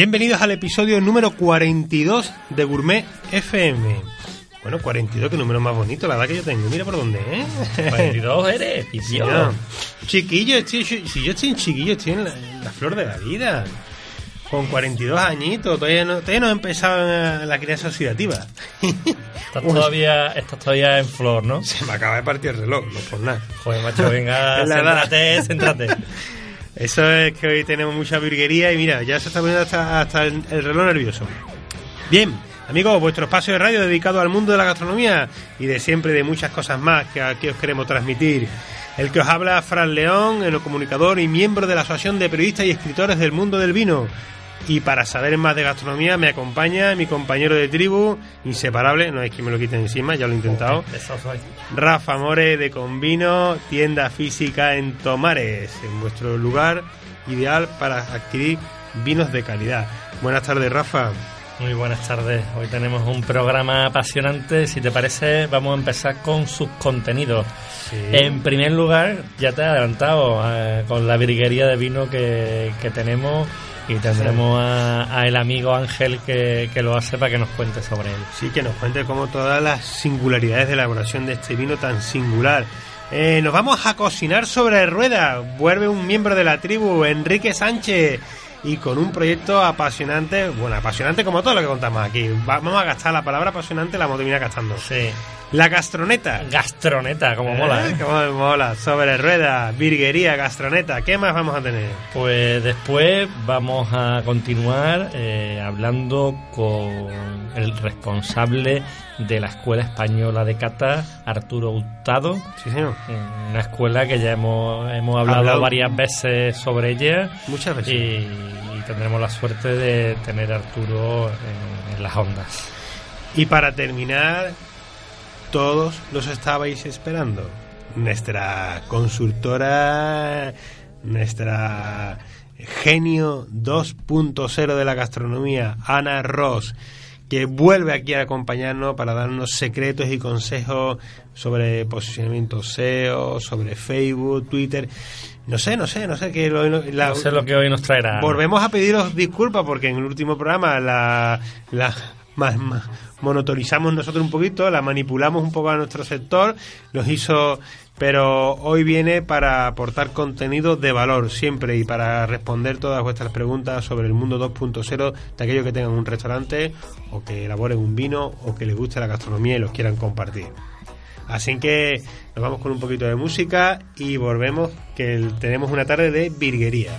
Bienvenidos al episodio número 42 de Gourmet FM. Bueno, 42, que número más bonito, la verdad que yo tengo. Mira por dónde, ¿eh? 42 eres, sí, no. Chiquillo, estoy, si yo estoy en chiquillo, estoy en la, flor de la vida. Con 42 añitos, todavía no, todavía no he empezado la crianza oxidativa. Estás todavía, estás todavía en flor, ¿no? Se me acaba de partir el reloj, no por nada. Joder, macho, venga, céntrate, céntrate. Eso es que hoy tenemos mucha virguería y mira, ya se está poniendo hasta, el, reloj nervioso. Bien, amigos, vuestro espacio de radio dedicado al mundo de la gastronomía y de siempre de muchas cosas más que aquí os queremos transmitir. El que os habla, Fran León, el comunicador y miembro de la Asociación de Periodistas y Escritores del Mundo del Vino. Y para saber más de gastronomía me acompaña mi compañero de tribu, inseparable, no es que me lo quiten encima, ya lo he intentado. Rafa More de Convino, tienda física en Tomares, en vuestro lugar ideal para adquirir vinos de calidad. Buenas tardes, Rafa. Muy buenas tardes. Hoy tenemos un programa apasionante. Si te parece, vamos a empezar con sus contenidos. En primer lugar, ya te he adelantado eh, con la virguería de vino que, que tenemos y tendremos a, el amigo Ángel que, lo hace para que nos cuente sobre él. Sí, que nos cuente como todas las singularidades de elaboración de este vino tan singular. Eh, nos vamos a cocinar sobre rueda. Vuelve un miembro de la tribu, Enrique Sánchez y con un proyecto apasionante, bueno, apasionante como todo lo que contamos aquí. Vamos a gastar la palabra apasionante, la hemos gastando. Sí. La gastroneta. Gastroneta, como mola, ¿eh? Como mola. Sobre rueda, virguería, gastroneta. ¿Qué más vamos a tener? Pues después vamos a continuar eh, hablando con el responsable de la Escuela Española de Cata, Arturo Hurtado. Sí, señor. Una escuela que ya hemos, hemos hablado, varias veces sobre ella. Muchas veces. Y, tendremos la suerte de tener a Arturo en las ondas. Y para terminar, todos los estabais esperando. Nuestra consultora, nuestra genio 2.0 de la gastronomía, Ana Ross, que vuelve aquí a acompañarnos para darnos secretos y consejos sobre posicionamiento SEO, sobre Facebook, Twitter. No sé, no sé, no sé qué. no sé lo que hoy nos traerá. Volvemos a pediros disculpas porque en el último programa la, la más, monotonizamos nosotros un poquito, la manipulamos un poco a nuestro sector, nos hizo, pero hoy viene para aportar contenido de valor siempre y para responder todas vuestras preguntas sobre el mundo 2.0 de aquellos que tengan un restaurante o que elaboren un vino o que les guste la gastronomía y los quieran compartir. Así que nos vamos con un poquito de música y volvemos que tenemos una tarde de virguería.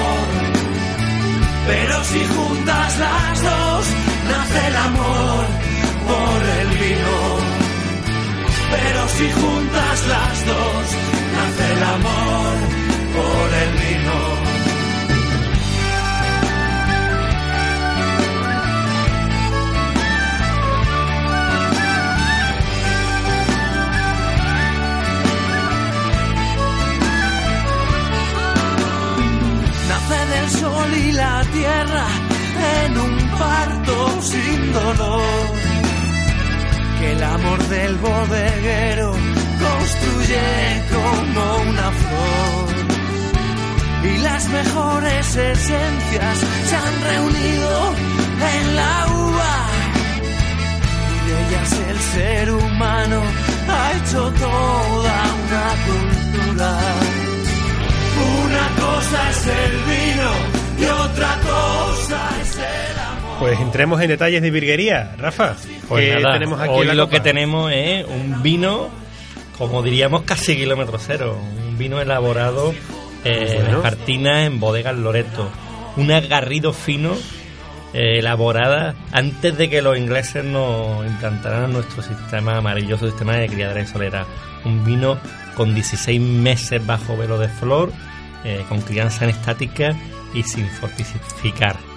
Pero si juntas las dos, nace el amor por el vino. pero si juntas las dos, nace el amor por el vino. Y la tierra en un parto sin dolor. Que el amor del bodeguero construye como una flor. Y las mejores esencias se han reunido en la uva. Y de ellas el ser humano ha hecho toda una cultura. Una cosa es Pues entremos en detalles de virguería, Rafa. Pues ¿qué nada, tenemos aquí hoy en la lo copa? que tenemos es un vino, como diríamos, casi kilómetro cero. Un vino elaborado eh, Bueno. en Espartina, en bodegas Loreto. Un agarrido fino, eh, elaborada antes de que los ingleses nos implantaran nuestro sistema maravilloso sistema de criadera y solera. Un vino con 16 meses bajo velo de flor, eh, con crianza en estática y sin fortificar.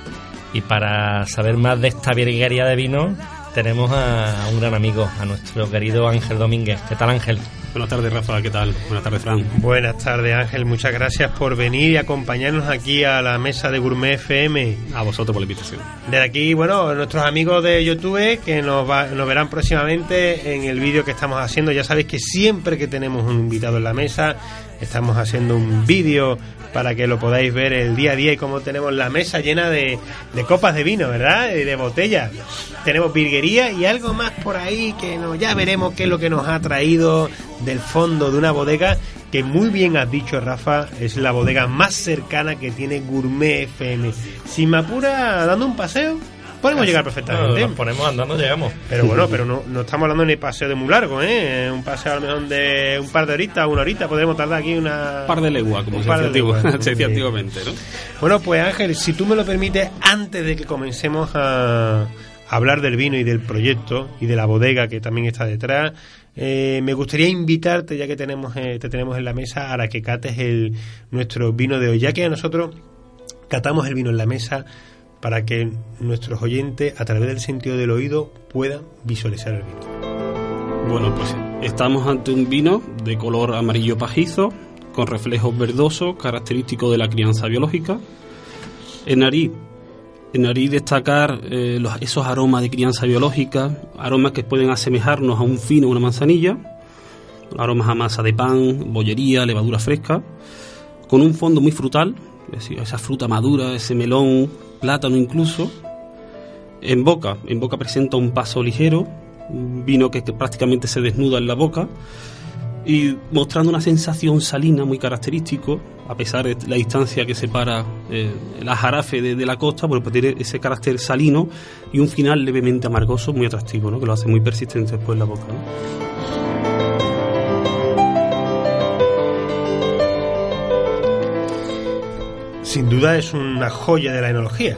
Y para saber más de esta virguería de vino, tenemos a un gran amigo, a nuestro querido Ángel Domínguez. ¿Qué tal, Ángel? Buenas tardes, Rafa. ¿Qué tal? Buenas tardes, Fran. Buenas tardes, Ángel. Muchas gracias por venir y acompañarnos aquí a la mesa de Gourmet FM. A vosotros por la invitación. De aquí, bueno, nuestros amigos de YouTube que nos, va- nos verán próximamente en el vídeo que estamos haciendo. Ya sabéis que siempre que tenemos un invitado en la mesa, estamos haciendo un vídeo para que lo podáis ver el día a día y como tenemos la mesa llena de, de copas de vino, ¿verdad? Y de botellas. Tenemos virguería y algo más por ahí que no, ya veremos qué es lo que nos ha traído del fondo de una bodega que muy bien has dicho, Rafa, es la bodega más cercana que tiene Gourmet FM. Si me apura dando un paseo, podemos llegar perfectamente. Nos ponemos andando, llegamos. Pero bueno, pero no, no estamos hablando ni paseo de muy largo, ¿eh? Un paseo a lo mejor de un par de horitas, una horita, podremos tardar aquí una... Un par de leguas, como se de se decía sí. antiguamente, ¿no? Bueno, pues Ángel, si tú me lo permites, antes de que comencemos a hablar del vino y del proyecto y de la bodega que también está detrás, eh, me gustaría invitarte, ya que tenemos eh, te tenemos en la mesa, a la que cates el, nuestro vino de hoy, ya que nosotros catamos el vino en la mesa para que nuestros oyentes, a través del sentido del oído, puedan visualizar el vino. Bueno, pues estamos ante un vino de color amarillo pajizo, con reflejos verdosos, característico de la crianza biológica. En nariz, en nariz destacar eh, esos aromas de crianza biológica, aromas que pueden asemejarnos a un fino, una manzanilla, aromas a masa de pan, bollería, levadura fresca, con un fondo muy frutal, es decir, esa fruta madura, ese melón, plátano incluso. En boca, en boca presenta un paso ligero, vino que, prácticamente se desnuda en la boca y mostrando una sensación salina muy característico, a pesar de la distancia que separa eh, la jarafe de, la costa, bueno, pues tiene ese carácter salino y un final levemente amargoso muy atractivo, ¿no? que lo hace muy persistente después en la boca. Sin duda es una joya de la enología.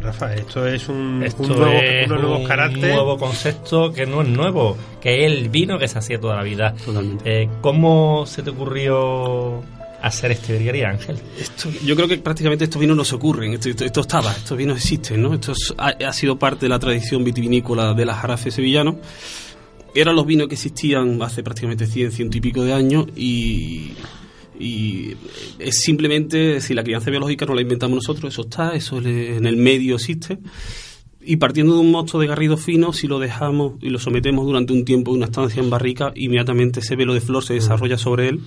Rafa, esto es un, Esto un nuevo, es unos nuevos un nuevo concepto que no es nuevo, que es el vino que se hacía toda la vida. Totalmente. Eh, ¿Cómo se te ocurrió hacer este virguería, Ángel? Esto- yo creo que prácticamente estos vinos no se ocurren, esto, esto- esto estaba, estos vinos existen, ¿no? Esto es- ha, ha sido parte de la tradición vitivinícola de la jarafe sevillano. Eran los vinos que existían hace prácticamente 100, ciento y pico de años y, y es simplemente, si la crianza biológica no la inventamos nosotros, eso está, eso en el medio existe. Y partiendo de un mosto de garrido fino, si lo dejamos y lo sometemos durante un tiempo en una estancia en barrica, inmediatamente ese velo de flor se desarrolla sobre él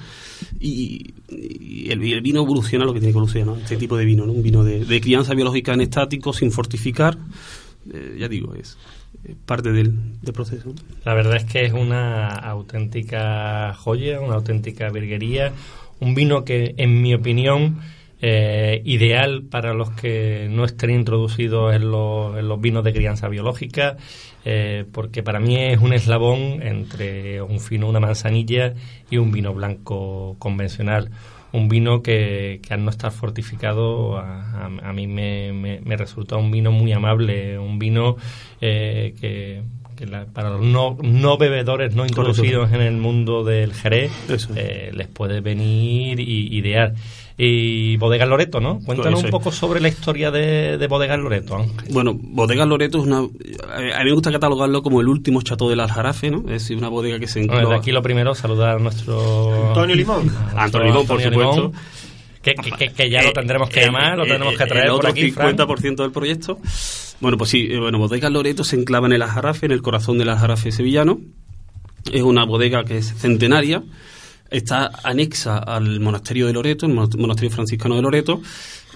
y, y el, vino evoluciona lo que tiene que evolucionar, ¿no? este tipo de vino, ¿no? un vino de, crianza biológica en estático, sin fortificar, eh, ya digo, es, parte del, del proceso. La verdad es que es una auténtica joya, una auténtica virguería, un vino que, en mi opinión, eh, ideal para los que no estén introducidos en los, vinos de crianza biológica, eh, porque para mí es un eslabón entre un fino, una manzanilla y un vino blanco convencional. Un vino que, que al no estar fortificado a, mí me, me- me resulta un vino muy amable, un vino eh, que, que para los no, no bebedores, no introducidos en el mundo del Jerez, eh, les puede venir y idear. Y Bodega Loreto, ¿no? Cuéntanos un poco sobre la historia de, de Bodega Loreto, Bueno, Bodega Loreto es una... A mí me gusta catalogarlo como el último chato del Aljarafe, ¿no? Es decir, una bodega que se engloba... aquí lo primero, saludar a nuestro... Antonio Limón. Antonio Limón, por supuesto. Que, que, ya lo tendremos que llamar, lo tenemos que traer el otro por aquí, 50% del proyecto. Bueno, pues sí, eh, bueno, Bodega Loreto se enclava en el Aljarafe, en el corazón del Aljarafe sevillano. Es una bodega que es centenaria, está anexa al monasterio de Loreto, el monasterio franciscano de Loreto,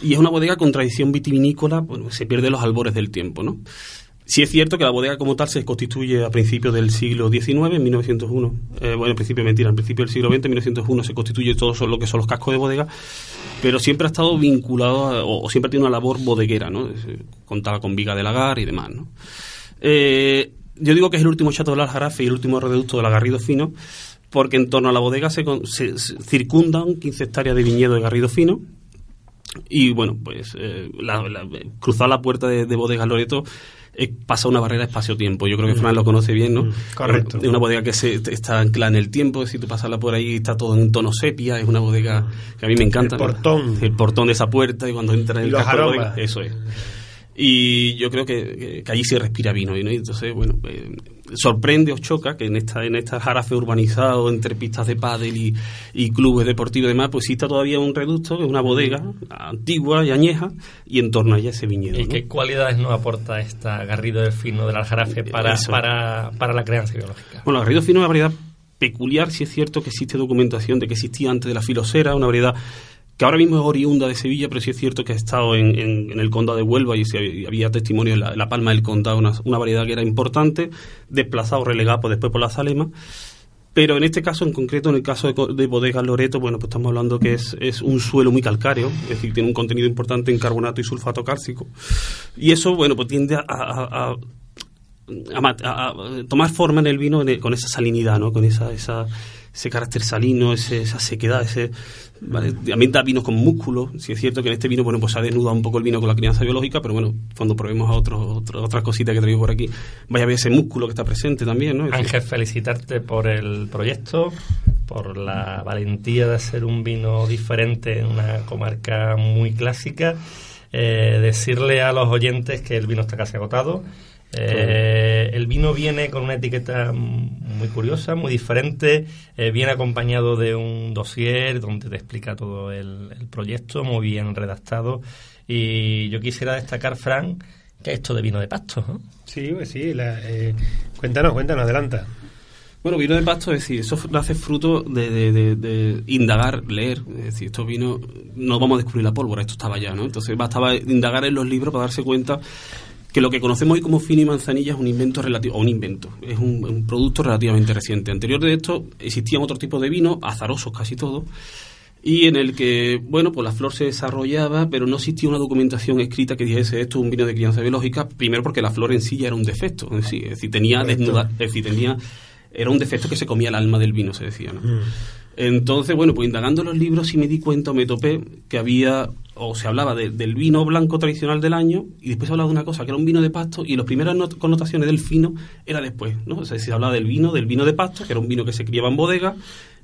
y es una bodega con tradición vitivinícola, bueno, se pierde los albores del tiempo, ¿no? Sí es cierto que la bodega como tal se constituye a principios del siglo XIX, en 1901. Eh, bueno, en principio mentira, en principio del siglo XX, en 1901 se constituye todo lo que son los cascos de bodega, pero siempre ha estado vinculado o, siempre ha tenido una labor bodeguera, ¿no? Contaba con viga de lagar y demás, ¿no? Eh, yo digo que es el último chato de la Jarafe y el último reducto del Garrido Fino, porque en torno a la bodega se, circundan 15 hectáreas de viñedo de Garrido Fino, y bueno, pues eh, cruzar la puerta de, de Bodega Loreto pasa una barrera espacio-tiempo. Yo creo que. Fran lo conoce bien, ¿no? Mm, correcto. Es una bodega que se, está anclada en el tiempo, si tú pasarla por ahí está todo en tono sepia, es una bodega que a mí me encanta. El portón. El portón de esa puerta y cuando entra en el los bodega, eso es. Y yo creo que, que, allí se respira vino. Y entonces, bueno, eh, sorprende o choca que en esta en esta jarafe urbanizado entre pistas de pádel y, y, clubes deportivos y demás, pues exista todavía un reducto, una bodega antigua y añeja, y en torno a ella ese viñedo. ¿Y qué cualidades nos aporta esta Garrido del Fino de la Jarafe para, para, para la crianza biológica? Bueno, Garrido Fino es una variedad peculiar, si es cierto que existe documentación de que existía antes de la filosera, una variedad que ahora mismo es oriunda de Sevilla, pero sí es cierto que ha estado en, en, el condado de Huelva y había, testimonio en la, palma del condado, una, una, variedad que era importante, desplazado, relegado pues, después por la Salema. Pero en este caso, en concreto, en el caso de, de Bodega Loreto, bueno, pues estamos hablando que es, es, un suelo muy calcáreo, es decir, tiene un contenido importante en carbonato y sulfato cálcico. Y eso, bueno, pues tiende a tomar forma en el vino con esa salinidad, ¿no? Con esa, esa, ese carácter salino, esa sequedad, ese ¿vale? también da vinos con músculo. Si es cierto que en este vino, bueno, pues ha desnudado un poco el vino con la crianza biológica, pero bueno, cuando probemos a otros otras cositas que traigo por aquí, vaya a ver ese músculo que está presente también, ¿no? Ángel, felicitarte por el proyecto, por la valentía de hacer un vino diferente en una comarca muy clásica. Eh, decirle a los oyentes que el vino está casi agotado eh, el vino viene con una etiqueta muy curiosa, muy diferente. Eh, viene acompañado de un dossier donde te explica todo el, proyecto, muy bien redactado. Y yo quisiera destacar, Fran, que es esto de vino de pasto. Sí, pues sí. Eh, cuéntanos, cuéntanos, adelanta. Bueno, vino de pasto, es decir, eso hace fruto de, indagar, leer. Es decir, estos vinos no vamos a descubrir la pólvora, esto estaba ya, ¿no? Entonces bastaba indagar en los libros para darse cuenta que lo que conocemos hoy como fino y manzanilla es un invento relativo, o un invento, es un, producto relativamente reciente. Anterior de esto existían otro tipo de vino, azarosos casi todos, y en el que, bueno, pues la flor se desarrollaba, pero no existía una documentación escrita que dijese esto es un vino de crianza biológica, primero porque la flor en sí ya era un defecto, es decir, tenía desnuda, es decir, tenía, era un defecto que se comía el alma del vino, se decía, ¿no? Mm. Entonces, bueno, pues indagando los libros sí me di cuenta, me topé que había o se hablaba del vino blanco tradicional del año y después se hablaba de una cosa que era un vino de pasto y las primeras connotaciones del fino era después, ¿no? O sea, se hablaba del vino, del vino de pasto, que era un vino que se criaba en bodega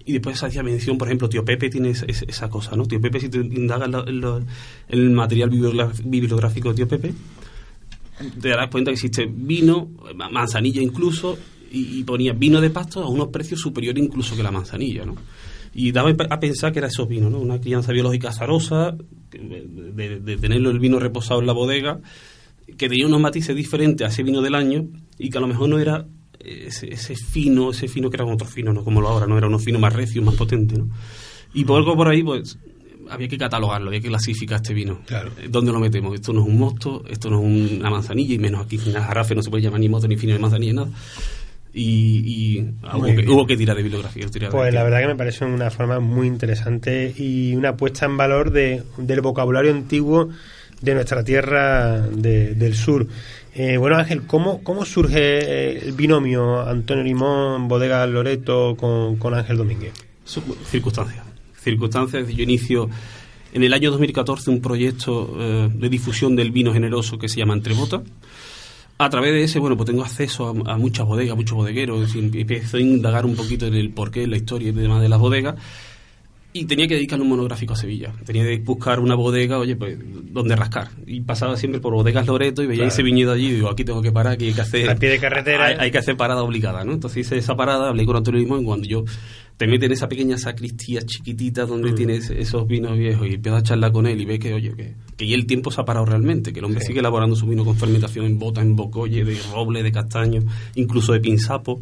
y después se hacía mención, por ejemplo, Tío Pepe tiene esa cosa, ¿no? Tío Pepe, si te indagas el material bibliográfico de Tío Pepe, te darás cuenta que existe vino, manzanilla incluso, y, y ponía vino de pasto a unos precios superiores incluso que la manzanilla, ¿no? Y daba a pensar que era esos vinos, ¿no? Una crianza biológica azarosa, de, de, tenerlo el vino reposado en la bodega, que tenía unos matices diferentes a ese vino del año y que a lo mejor no era ese, ese fino, ese fino que era otro fino, ¿no? Como lo ahora, ¿no? Era uno fino más recio, más potente, ¿no? Y por algo por ahí, pues, había que catalogarlo, había que clasificar este vino. Claro. ¿Dónde lo metemos? Esto no es un mosto, esto no es una manzanilla, y menos aquí en la jarafe no se puede llamar ni mosto, ni fino, ni manzanilla, nada y, hubo, que, tirar de bibliografía. pues la verdad que me parece una forma muy interesante y una puesta en valor de, del vocabulario antiguo de nuestra tierra del sur. Eh, bueno, Ángel, ¿cómo, ¿cómo surge el binomio Antonio Limón, Bodega Loreto con, Ángel Domínguez? Circunstancias. Circunstancias. Yo inicio en el año 2014 un proyecto eh, de difusión del vino generoso que se llama Entrebota a través de ese, bueno, pues tengo acceso a, a muchas bodegas, muchos bodegueros, decir, empiezo a indagar un poquito en el porqué, la historia y demás de las bodegas. Y tenía que dedicarle un monográfico a Sevilla. Tenía que buscar una bodega, oye, pues, donde rascar. Y pasaba siempre por bodegas Loreto y veía Claro. ese viñedo allí y digo, aquí tengo que parar, aquí hay que hacer... Al pie de carretera. Hay, hay que hacer parada obligada, ¿no? Entonces hice esa parada, hablé con Antonio Limón y cuando yo te metes en esa pequeña sacristía chiquitita donde Mm. tienes esos vinos viejos y empiezas a charlar con él y ves que, oye, que, que ya el tiempo se ha parado realmente, que el hombre Sí. sigue elaborando su vino con fermentación en bota, en bocolle, de roble, de castaño, incluso de pinzapo.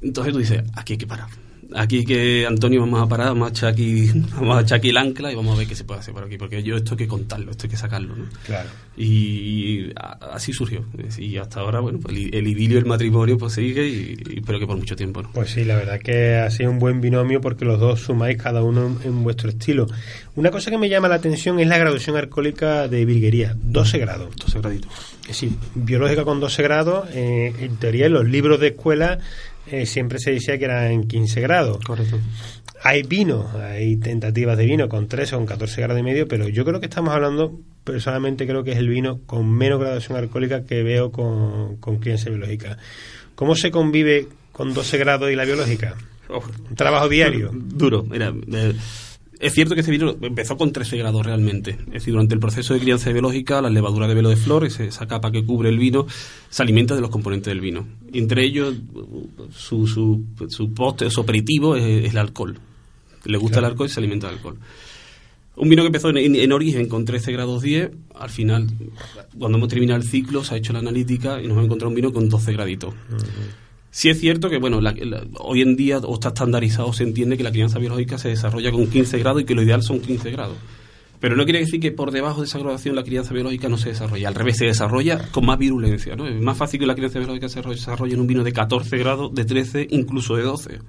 Entonces tú dices, aquí hay que parar. Aquí que Antonio vamos a parar, vamos a echar aquí, vamos a echar aquí el ancla y vamos a ver qué se puede hacer por aquí, porque yo esto hay que contarlo, esto hay que sacarlo, ¿no? Claro. Y a- así surgió. Y hasta ahora, bueno, pues el, el idilio y el matrimonio pues sigue y, y espero que por mucho tiempo, ¿no? Pues sí, la verdad que ha sido un buen binomio porque los dos sumáis cada uno en, en vuestro estilo. Una cosa que me llama la atención es la graduación alcohólica de virguería, 12 grados. Entonces, gradito. Es decir, biológica con 12 grados, eh, en teoría en los libros de escuela eh, siempre se decía que eran en 15 grados. Correcto. Hay vino, hay tentativas de vino con 13 o con 14 grados y medio, pero yo creo que estamos hablando, personalmente creo que es el vino con menos graduación alcohólica que veo con, con crianza biológica. ¿Cómo se convive con 12 grados y la biológica? Un trabajo diario. Duro. Mira, eh, es cierto que este vino empezó con 13 grados realmente. Es decir, durante el proceso de crianza biológica, la levadura de velo de flor, esa capa que cubre el vino, se alimenta de los componentes del vino. Entre ellos, su, su, su aperitivo es, es el alcohol. Le gusta Claro. el alcohol y se alimenta del alcohol. Un vino que empezó en, en- en origen con 13 grados 10, al final, cuando hemos terminado el ciclo, se ha hecho la analítica y nos hemos encontrado un vino con 12 graditos. Sí es cierto que, bueno, la- la- hoy en día o está estandarizado, se entiende que la crianza biológica se desarrolla con 15 grados y que lo ideal son 15 grados. Pero no quiere decir que por debajo de esa graduación la crianza biológica no se desarrolla. Al revés, se desarrolla con más virulencia. ¿no? Es más fácil que la crianza biológica se desarrolle en un vino de 14 grados, de 13, incluso de 12.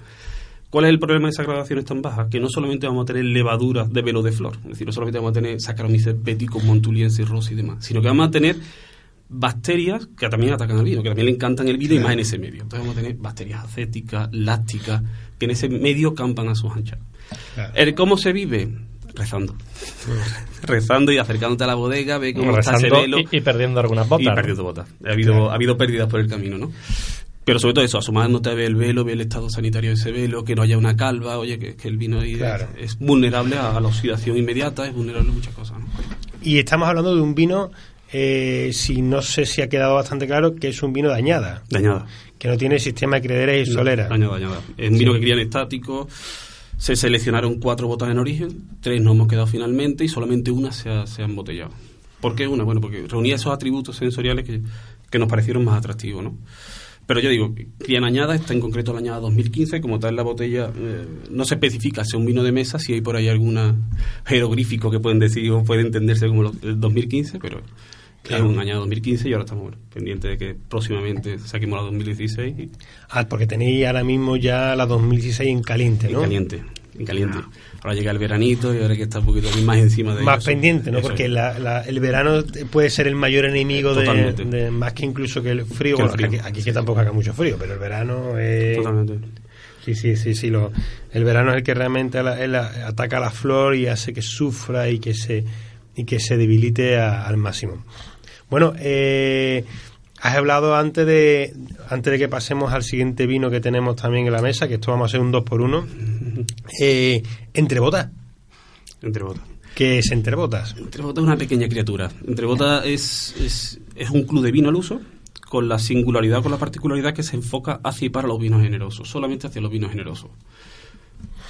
¿Cuál es el problema de esas graduaciones tan bajas? Que no solamente vamos a tener levadura de velo de flor, es decir, no solamente vamos a tener Saccharomyces béticos, montuliensis, rosa y demás, sino que vamos a tener bacterias que también atacan al vino, que también le encantan el vino y más en ese medio. Entonces vamos a tener bacterias acéticas, lácticas, que en ese medio campan a sus anchas. Claro. ¿El cómo se vive? Rezando. Rezando y acercándote a la bodega, ve cómo está ese velo y, y perdiendo algunas botas. y ¿no? perdiendo botas. Ha habido, ha habido pérdidas por el camino, ¿no? Pero sobre todo eso, asomándote a ver el velo, ver el estado sanitario de ese velo, que no haya una calva, oye, que, que el vino ahí Claro. es, es vulnerable a, a la oxidación inmediata, es vulnerable a muchas cosas, ¿no? Y estamos hablando de un vino, eh, si no sé si ha quedado bastante claro, que es un vino de añada, Dañada. que no tiene sistema de crederes y solera. Dañada, dañada. Es un vino que querían estático. Se seleccionaron cuatro botas en origen, tres no hemos quedado finalmente y solamente una se ha, se ha embotellado. ¿Por qué una? Bueno, porque reunía esos atributos sensoriales que, que nos parecieron más atractivos, ¿no? Pero yo digo, crían añada, está en concreto la añada 2015, como tal la botella eh, no se especifica si es un vino de mesa, si hay por ahí alguna jeroglífico que pueden decir o puede entenderse como el 2015, pero Claro. es un añado 2015 y ahora estamos bueno, pendientes de que próximamente saquemos la 2016 y, Ah, porque tenéis ahora mismo ya la 2016 en caliente, en ¿no? caliente, en caliente. Ahora llega el veranito y ahora hay que estar un poquito más encima de Más eso. pendiente, ¿no? Eso Porque la- la- el verano puede ser el mayor enemigo de, Totalmente. de- más que incluso que el frío. Que el Bueno, frío. Aquí, aquí que tampoco haga mucho frío, pero el verano es... Totalmente. Sí, sí, sí, sí. Lo, el verano es el que realmente la- el- ataca a la flor y hace que sufra y que se, y que se debilite a- al máximo. Bueno, eh, has hablado antes de, antes de que pasemos al siguiente vino que tenemos también en la mesa, que esto vamos a hacer un 2 por 1 eh, Entre botas. Entre botas. ¿Qué es Entre botas? Entre botas es una pequeña criatura. Entre botas es, es, es un club de vino al uso con la singularidad, con la particularidad que se enfoca hacia y para los vinos generosos, solamente hacia los vinos generosos.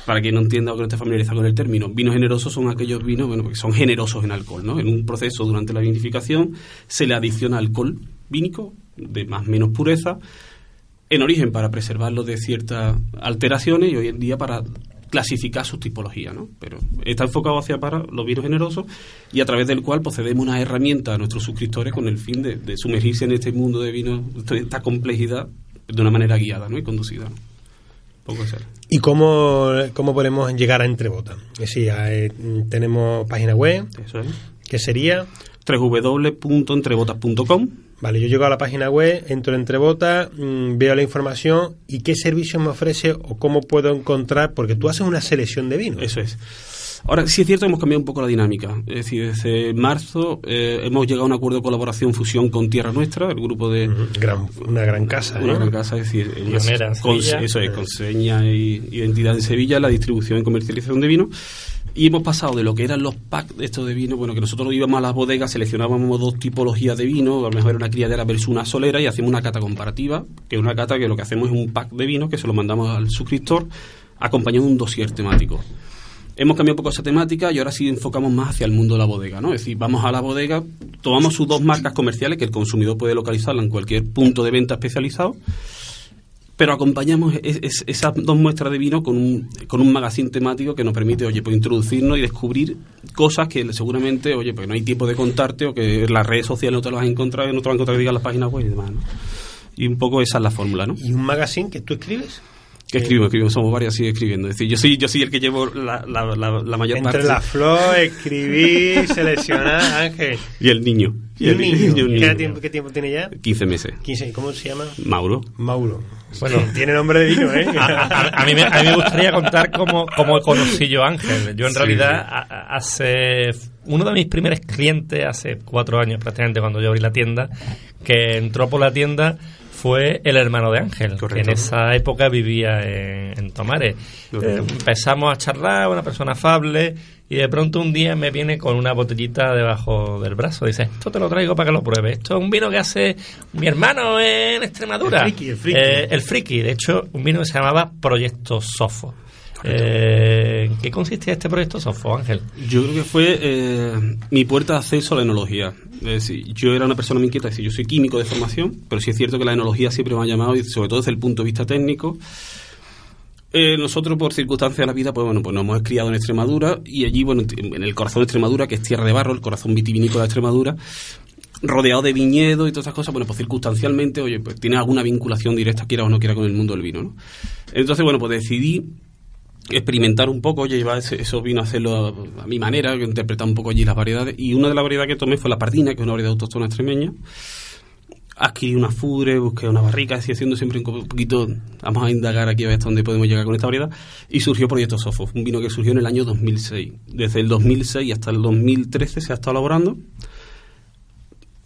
Para quien no entienda o que no esté familiarizado con el término, vinos generosos son aquellos vinos bueno, que son generosos en alcohol. ¿no? En un proceso durante la vinificación se le adiciona alcohol vínico de más o menos pureza, en origen para preservarlo de ciertas alteraciones y hoy en día para clasificar sus tipologías, ¿no? Pero está enfocado hacia para los vinos generosos y a través del cual procedemos una herramienta a nuestros suscriptores con el fin de, sumergirse en este mundo de vinos, esta complejidad, de una manera guiada ¿no? y conducida. ¿no? Poco eso. ¿Y cómo, cómo podemos llegar a Entre botas? Es decir, eh, tenemos página web, Eso es. que sería... www.entrebotas.com Vale, yo llego a la página web, entro en Entrebotas, mm, veo la información y qué servicios me ofrece o cómo puedo encontrar, porque tú haces una selección de vinos. Eso es. Ahora, sí es cierto que hemos cambiado un poco la dinámica. Es decir, desde marzo eh, hemos llegado a un acuerdo de colaboración, fusión con Tierra Nuestra, el grupo de... Gran- una gran casa. Una ¿eh? gran casa, es decir, Pionera con, eso es, con seña y identidad en Sevilla, la distribución y comercialización de vino. Y hemos pasado de lo que eran los packs de estos de vino, bueno, que nosotros íbamos a las bodegas, seleccionábamos dos tipologías de vino, a lo mejor era una criadera versus una solera, y hacemos una cata comparativa, que es una cata que lo que hacemos es un pack de vino que se lo mandamos al suscriptor, acompañado de un dossier temático. Hemos cambiado un poco esa temática y ahora sí enfocamos más hacia el mundo de la bodega, ¿no? Es decir, vamos a la bodega, tomamos sus dos marcas comerciales que el consumidor puede localizarla en cualquier punto de venta especializado, pero acompañamos es- es- esas dos muestras de vino con un, con un magazine temático que nos permite, oye, pues introducirnos y descubrir cosas que seguramente, oye, pues no hay tiempo de contarte o que las redes sociales no te las vas a encontrar, no te vas a encontrar que digan las páginas web y demás, ¿no? Y un poco esa es la fórmula, ¿no? ¿Y un magazine que tú escribes? Que escribimos, escribimos, somos varias, sigue escribiendo. Es decir, yo soy, yo soy el que llevo la, la, la, la mayor Entre parte. la flor, escribir, seleccionar, Ángel. Y el niño. ¿Y un niño? y un ¿Qué, niño. tiempo, ¿Qué tiempo tiene ya? 15 meses. 15. ¿Cómo se llama? Mauro. Mauro. Bueno. tiene nombre de vino, ¿eh? A, a- a mí me, a mí me gustaría contar cómo, cómo conocí yo a Ángel. Yo en Sí, realidad a- hace uno de mis primeros clientes hace cuatro años prácticamente cuando yo abrí la tienda que entró por la tienda fue el hermano de Ángel que en esa época vivía en, en Tomares. Eh, empezamos a charlar, una persona afable y de pronto un día me viene con una botellita debajo del brazo. Dice, esto te lo traigo para que lo pruebes. Esto es un vino que hace mi hermano en Extremadura. El friki, el friki. Eh, el friki, de hecho, un vino que se llamaba Proyecto Sofo. Eh, ¿En qué consistía este proyecto Sofo, Ángel? Yo creo que fue eh, mi puerta de acceso a la enología. Es decir, yo era una persona muy inquieta, es decir, yo soy químico de formación, pero sí es cierto que la enología siempre me ha llamado, y sobre todo desde el punto de vista técnico. Eh, nosotros, por circunstancias de la vida, pues bueno, pues nos hemos criado en Extremadura y allí, bueno, en el corazón de Extremadura, que es tierra de barro, el corazón vitivinícola de Extremadura, rodeado de viñedos y todas esas cosas, bueno, pues circunstancialmente, oye, pues tiene alguna vinculación directa, quiera o no quiera, con el mundo del vino, ¿no? Entonces, bueno, pues decidí experimentar un poco, oye, ese- esos vinos a hacerlo a, mi manera, interpretar un poco allí las variedades. Y una de las variedades que tomé fue la pardina, que es una variedad autóctona extremeña. Adquirí una fudre, busqué una barrica, así haciendo siempre un poquito, vamos a indagar aquí a ver hasta dónde podemos llegar con esta variedad. Y surgió Proyecto Sofo, un vino que surgió en el año 2006. Desde el 2006 hasta el 2013 se ha estado elaborando.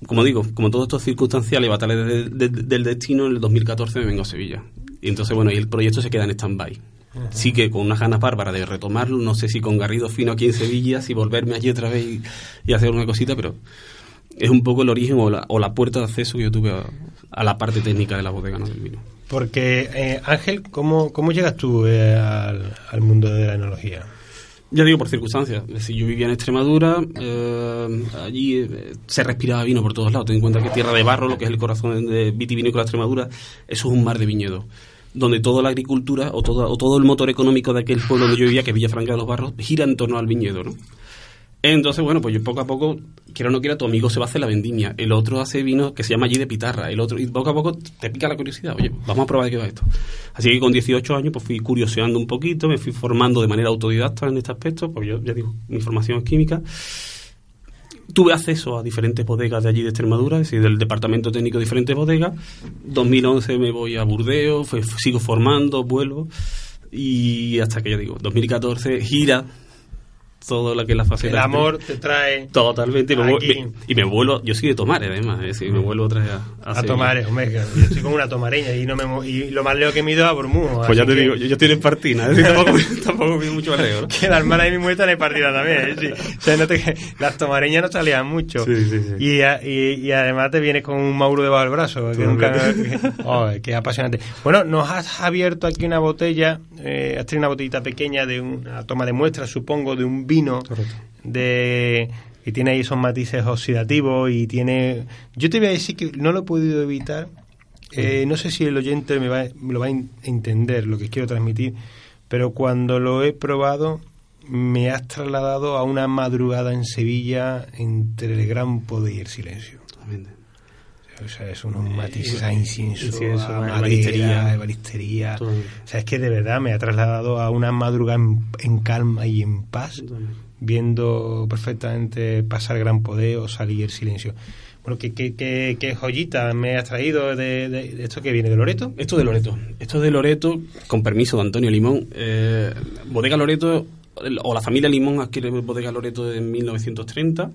Como digo, como todo esto es circunstancial y batallas de- de- del destino, en el 2014 me vengo a Sevilla. Y entonces, bueno, y el proyecto se queda en stand-by. Sí que con unas ganas bárbaras de retomarlo, no sé si con Garrido Fino aquí en Sevilla, si volverme allí otra vez y, y hacer una cosita, pero es un poco el origen o la, o la puerta de acceso que yo tuve a, a la parte técnica de la bodega ¿no? del vino. Porque, eh, Ángel, ¿cómo, ¿cómo llegas tú eh, al, al mundo de la enología? Ya digo, por circunstancias. Es decir, yo vivía en Extremadura, eh, allí eh, se respiraba vino por todos lados. Ten en cuenta que tierra de barro, lo que es el corazón de vitivinícola Extremadura, eso es un mar de viñedos. Donde toda la agricultura o todo, o todo el motor económico de aquel pueblo donde yo vivía, que es Villafranca de los Barros, gira en torno al viñedo, ¿no? Entonces, bueno, pues yo poco a poco, quiera o no quiera, tu amigo se va a hacer la vendimia. El otro hace vino que se llama allí de pitarra. El otro, y poco a poco te pica la curiosidad. Oye, vamos a probar qué va esto. Así que con 18 años, pues fui curioseando un poquito, me fui formando de manera autodidacta en este aspecto, porque yo ya digo, mi formación es química. Tuve acceso a diferentes bodegas de allí de Extremadura, es decir, del departamento técnico de diferentes bodegas. 2011 me voy a Burdeos, sigo formando, vuelvo. Y hasta que yo digo, 2014 gira todo lo que es la fase El amor te trae Totalmente, y me, me- y me vuelvo, yo soy de tomar además, es decir, me vuelvo otra vez a, a Sevilla. tomar, eh, yo estoy como una tomareña y no me y lo más lejos que me ido a Bormú. Pues ya te que- digo, yo ya estoy en partina, es decir, tampoco, tampoco vi mucho arreo, ¿no? que la hermana de mi mujer está en partida también. ¿eh? Sí. O sea, no te- las tomareñas no salían mucho. Sí, sí, sí. Y, a- y, y además te vienes con un Mauro debajo del brazo. Que nunca, oh, que apasionante. Bueno, nos has abierto aquí una botella, eh, has tenido una botellita pequeña de una toma de muestra, supongo, de un vino. de y tiene ahí esos matices oxidativos y tiene yo te voy a decir que no lo he podido evitar eh, no sé si el oyente me, va, me lo va a en- entender lo que quiero transmitir pero cuando lo he probado me has trasladado a una madrugada en Sevilla entre el gran poder y el silencio Totalmente. O sea, es unos matices a incienso, incienso, a a madera, ebanistería. a ebanistería. Todo. O sea, es que de verdad me ha trasladado a una madrugada en, en calma y en paz, viendo perfectamente pasar gran poder o salir el silencio. Bueno, ¿qué, qué, qué, qué joyita me has traído de, de- de esto que viene de Loreto? Esto de Loreto. Esto de Loreto, con permiso de Antonio Limón. eh, Bodega Loreto o la familia Limón adquiere Bodega Loreto en 1930.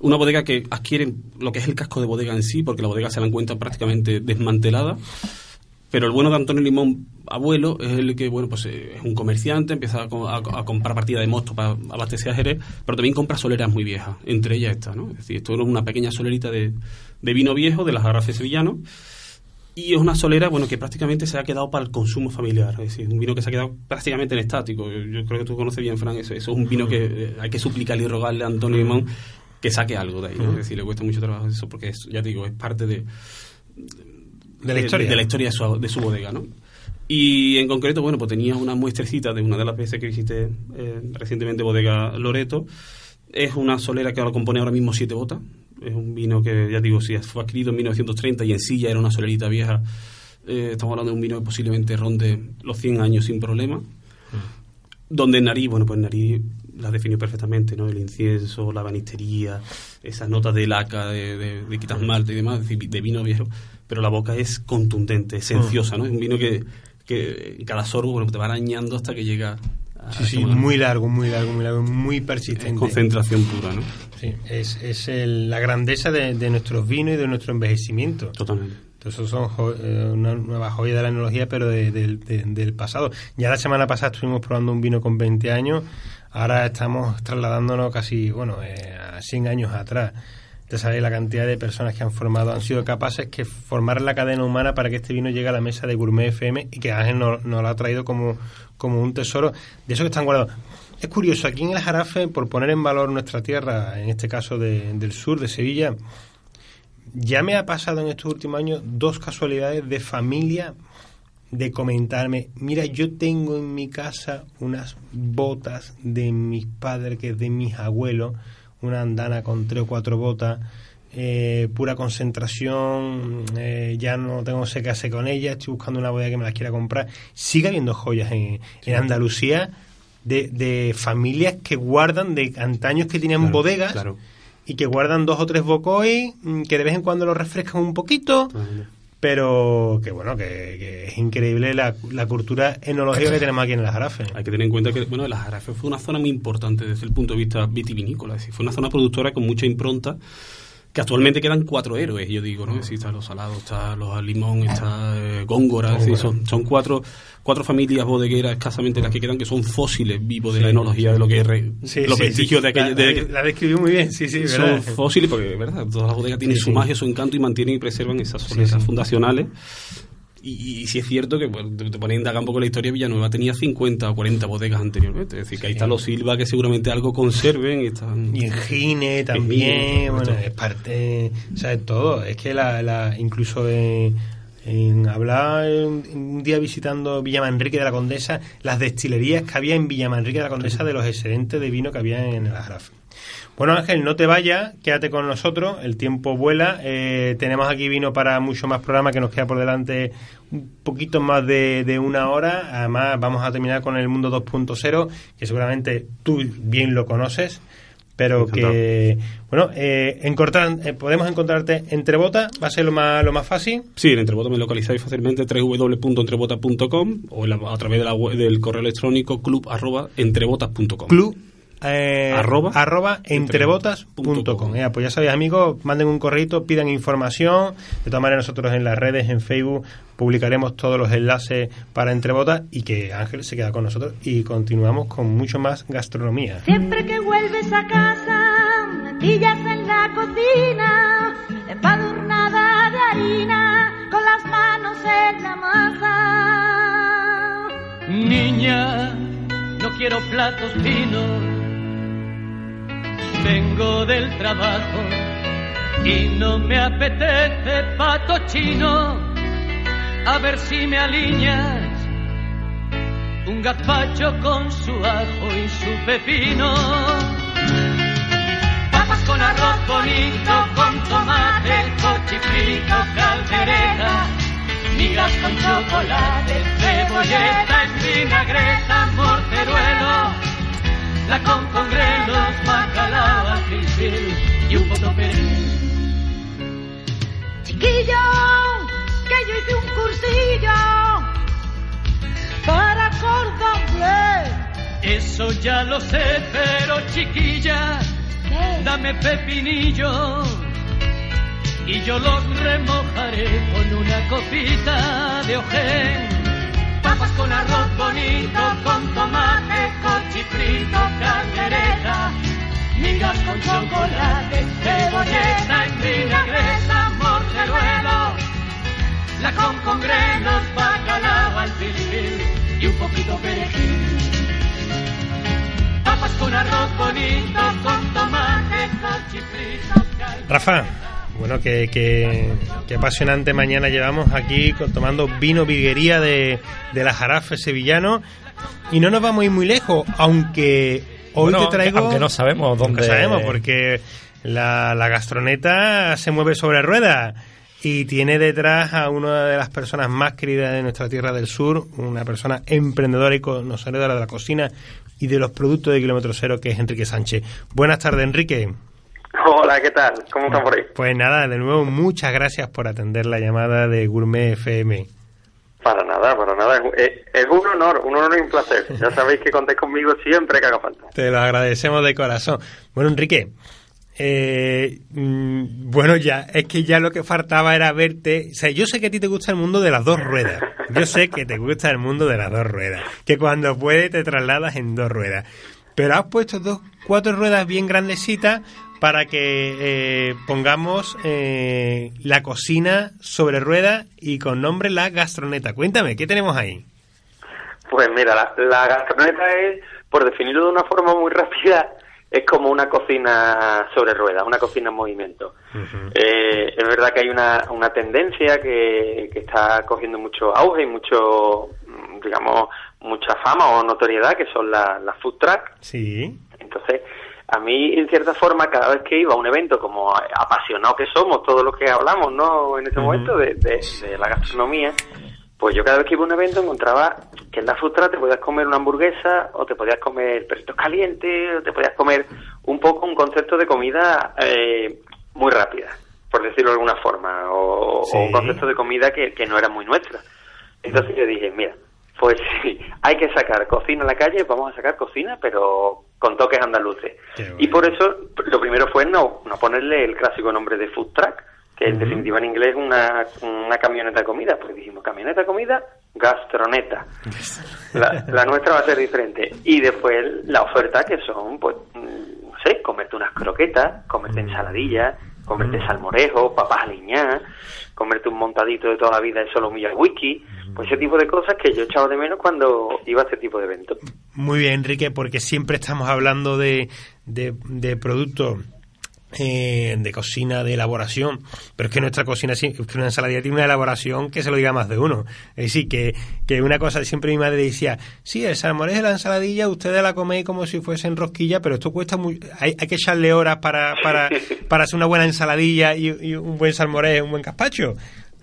Una bodega que adquiere lo que es el casco de bodega en sí, porque la bodega se la encuentra prácticamente desmantelada. Pero el bueno de Antonio Limón, abuelo, es el que, bueno, pues eh, es un comerciante, empieza a, a- comprar partida de mosto para abastecer a Jerez, pero también compra soleras muy viejas, entre ellas esta, ¿no? Es decir, esto era una pequeña solerita de, de vino viejo, de las garrafes sevillanos, y es una solera, bueno, que prácticamente se ha quedado para el consumo familiar, es decir, un vino que se ha quedado prácticamente en estático. Yo, yo creo que tú conoces bien, Fran, eso, eso es un vino que eh, hay que suplicarle y rogarle a Antonio Limón que saque algo de ahí, ¿no? Es decir, le cuesta mucho trabajo eso, porque es, ya te digo, es parte de, De la historia. de la historia de su, de su bodega, ¿no? Y en concreto, bueno, pues tenía una muestrecita de una de las veces que visité eh, recientemente Bodega Loreto. Es una solera que ahora compone ahora mismo siete botas. Es un vino que, ya digo, si fue adquirido en 1930 y en sí ya era una solerita vieja. eh, estamos hablando de un vino que posiblemente ronde los 100 años sin problema. Donde en nariz, bueno, pues nariz la definió perfectamente, ¿no? El incienso, la banistería, esas notas de laca, de, de, de y demás, de vino viejo. Pero la boca es contundente, esenciosa, ¿no? Es un vino que, que en cada sorbo, bueno, te va arañando hasta que llega a Sí, sí, muy largo, muy largo, muy largo, muy Es persistente. concentración pura, ¿no? Sí, es, es el- la grandeza de, de nuestros vinos y de nuestro envejecimiento. Totalmente. Entonces son jo- eh, una nueva joya de la enología, pero de- del- de- del pasado. Ya la semana pasada estuvimos probando un vino con 20 años, ahora estamos trasladándonos casi, bueno, eh, a 100 años atrás. Ya sabéis la cantidad de personas que han formado, han sido capaces que formar la cadena humana para que este vino llegue a la mesa de Gourmet FM y que Ángel nos, lo ha traído como, como un tesoro de esos que están guardados. Es curioso, aquí en el Jarafe, por poner en valor nuestra tierra, en este caso de- del sur, de Sevilla, ya me ha pasado en estos últimos años dos casualidades de familia de comentarme, mira, yo tengo en mi casa unas botas de mis padres, que es de mis abuelos, una andana con tres o cuatro botas, eh, pura concentración, eh, ya no tengo sé qué hacer con ellas, estoy buscando una bodega que me las quiera comprar. Sigue habiendo joyas en, en Andalucía de, de familias que guardan de antaños que tenían Claro, bodegas claro. y que guardan dos o tres bocois, mm, que de vez en cuando los refrescan un poquito. Pero que bueno, que, que es increíble la, la cultura enológica que tenemos aquí en el Jarafe. Hay que tener en cuenta que, bueno, la Jarafe fue una zona muy importante desde el punto de vista vitivinícola. Es decir, fue una zona productora con mucha impronta que actualmente quedan cuatro héroes, yo digo, ¿no? Es decir, están los salados, está los limón, está eh, góngora, es decir, son, son cuatro, cuatro familias bodegueras escasamente las que quedan que son fósiles vivos de la enología, de lo que es re- Sí, los sí, vestigios sí. de aquella... La, de- la- describió muy bien, sí, sí, son ¿verdad? fósiles porque, ¿verdad? Todas las bodegas tienen Sí, su sí. magia, su encanto y mantienen y preservan esas sí. fundacionales. Y, y sí es cierto que bueno, te, pones a indagar un poco la historia, Villanueva tenía 50 o 40 bodegas anteriormente. Es decir, que ahí está los Silva que seguramente algo conserven y están... Y en Gine también, Gine, bueno, es parte, o sea, es todo. Es que la, la incluso en, en hablar un, un día visitando Villamanrique de la Condesa, las destilerías que había en Villamanrique de la Condesa de los excedentes de vino que había en el Jarafe. Bueno, Ángel, no te vayas, quédate con nosotros, el tiempo vuela. eh, tenemos aquí vino para mucho más programa que nos queda por delante un poquito más de, de una hora. Además, vamos a terminar con el Mundo 2.0, que seguramente tú bien lo conoces, pero Encantado. que, bueno, eh, encontrar- eh, podemos encontrarte entre botas, va a ser lo más, lo más fácil. Sí, en Entrebota me localizáis fácilmente www.entrebota.com o la- a través de la web- del correo electrónico club arroba entrebotas.com. Club. Eh, Arroba. arroba entrebotas.com. Eh, pues ya sabéis, amigos, manden un correo, pidan información. De todas maneras, nosotros en las redes, en Facebook, publicaremos todos los enlaces para Entrebotas y que Ángel se queda con nosotros y continuamos con mucho más gastronomía. Siempre que vuelves a casa, me pillas en la cocina, empadurnada de harina, con las manos en la masa. Niña, no quiero platos finos. Vengo del trabajo y no me apetece pato chino. A ver si me alineas un gazpacho con su ajo y su pepino. Papas con arroz bonito, con tomate, cochifrito, caldereta. Migas con chocolate, cebolleta, vinagreta, morteruelo. La con con grelos, bacalao, y un poco perejil. Chiquillo, que yo hice un cursillo para cordón. Eso ya lo sé, pero chiquilla, dame pepinillo y yo los remojaré con una copita de ojén. Papas con arroz bonito, con tomate, cochifrito, caldereta, migas con chocolate, cebolleta en vinagreta, morteruelo, la con con grenos, bacalao al filfil y un poquito perejil. Papas con arroz bonito, con tomate, cochifrito, Rafa, bueno, que, que, que apasionante mañana llevamos aquí con- tomando vino virguería de, de la Jarafe sevillano. Y no nos vamos a ir muy lejos, aunque hoy Bueno, te traigo... aunque no sabemos dónde- sabemos, porque la, la gastroneta se mueve sobre ruedas y tiene detrás a una de las personas más queridas de nuestra tierra del sur, una persona emprendedora y conocedora de la cocina y de los productos de kilómetro cero, que es Enrique Sánchez. Buenas tardes, Enrique. Hola, ¿qué tal? ¿Cómo están por ahí? Pues nada, de nuevo, muchas gracias por atender la llamada de Gourmet FM. Para nada, para nada. Es, un honor, un honor y un placer. Ya sabéis que contéis conmigo siempre que haga falta. Te lo agradecemos de corazón. Bueno, Enrique, eh, mm, bueno, ya, es que ya lo que faltaba era verte. O sea, yo sé que a ti te gusta el mundo de las dos ruedas. Yo sé que te gusta el mundo de las dos ruedas. Que cuando puedes te trasladas en dos ruedas. Pero has puesto dos, cuatro ruedas bien grandecitas para que eh, pongamos eh, la cocina sobre ruedas y con nombre la gastroneta. Cuéntame, ¿qué tenemos ahí? Pues mira, la, la gastroneta es, por definirlo de una forma muy rápida, es como una cocina sobre ruedas, una cocina en movimiento. Eh, es verdad que hay una, una tendencia que, que está cogiendo mucho auge y mucho, digamos, mucha fama o notoriedad, que son las las food truck. Sí. Entonces, a mí, en cierta forma, cada vez que iba a un evento, como apasionados que somos, todos los que hablamos, ¿no? En este momento, de, de- de la gastronomía, pues yo cada vez que iba a un evento encontraba que en la truck te podías comer una hamburguesa, o te podías comer perritos calientes, o te podías comer un poco un concepto de comida eh, muy rápida, por decirlo de alguna forma, o, Sí. o un concepto de comida que, que no era muy nuestra. Entonces yo dije, mira, pues sí, hay que sacar cocina a la calle, vamos a sacar cocina, pero con toques andaluces. Bueno. Y por eso lo primero fue no, no ponerle el clásico nombre de food truck, que en definitiva en inglés es una, una camioneta de comida. Pues dijimos, camioneta de comida, gastroneta. La, la nuestra va a ser diferente. Y después la oferta que son, pues, mm, no sé, comerte unas croquetas, comerte ensaladilla, comerte salmorejo, papas aliñadas, comerte un montadito de toda la vida de solo al whisky, pues ese tipo de cosas que yo echaba de menos cuando iba a este tipo de eventos. Muy bien, Enrique, porque siempre estamos hablando de, de, de productos eh, de cocina, de elaboración, pero es que nuestra cocina, es que una ensaladilla tiene una elaboración que se lo diga más de uno. Es decir, que, que una cosa, siempre mi madre decía, sí, el salmorejo y la ensaladilla ustedes la coméis como si fuesen rosquilla, pero esto cuesta muy, hay, hay que echarle horas para, para, para hacer una buena ensaladilla y, y un buen salmorejo, un buen gazpacho.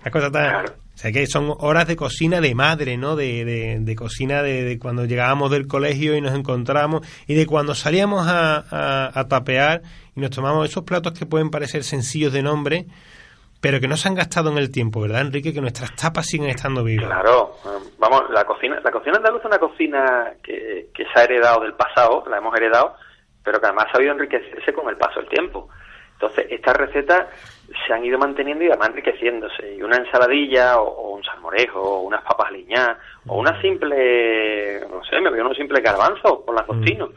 La cosa tan... O sea que son horas de cocina de madre, ¿no? De, de, de cocina de, de cuando llegábamos del colegio y nos encontramos y de cuando salíamos a, a, a tapear y nos tomamos esos platos que pueden parecer sencillos de nombre, pero que no se han gastado en el tiempo, ¿verdad, Enrique? Que nuestras tapas siguen estando vivas. Claro, eh, vamos, la cocina, la cocina andaluza es una cocina que, que se ha heredado del pasado, la hemos heredado, pero que además ha sabido enriquecerse con el paso del tiempo. Entonces, estas recetas se han ido manteniendo y además enriqueciéndose. Y una ensaladilla, o, o un salmorejo, o unas papas aliñadas, o una simple, no sé, me veo un simple garbanzo con la cocino.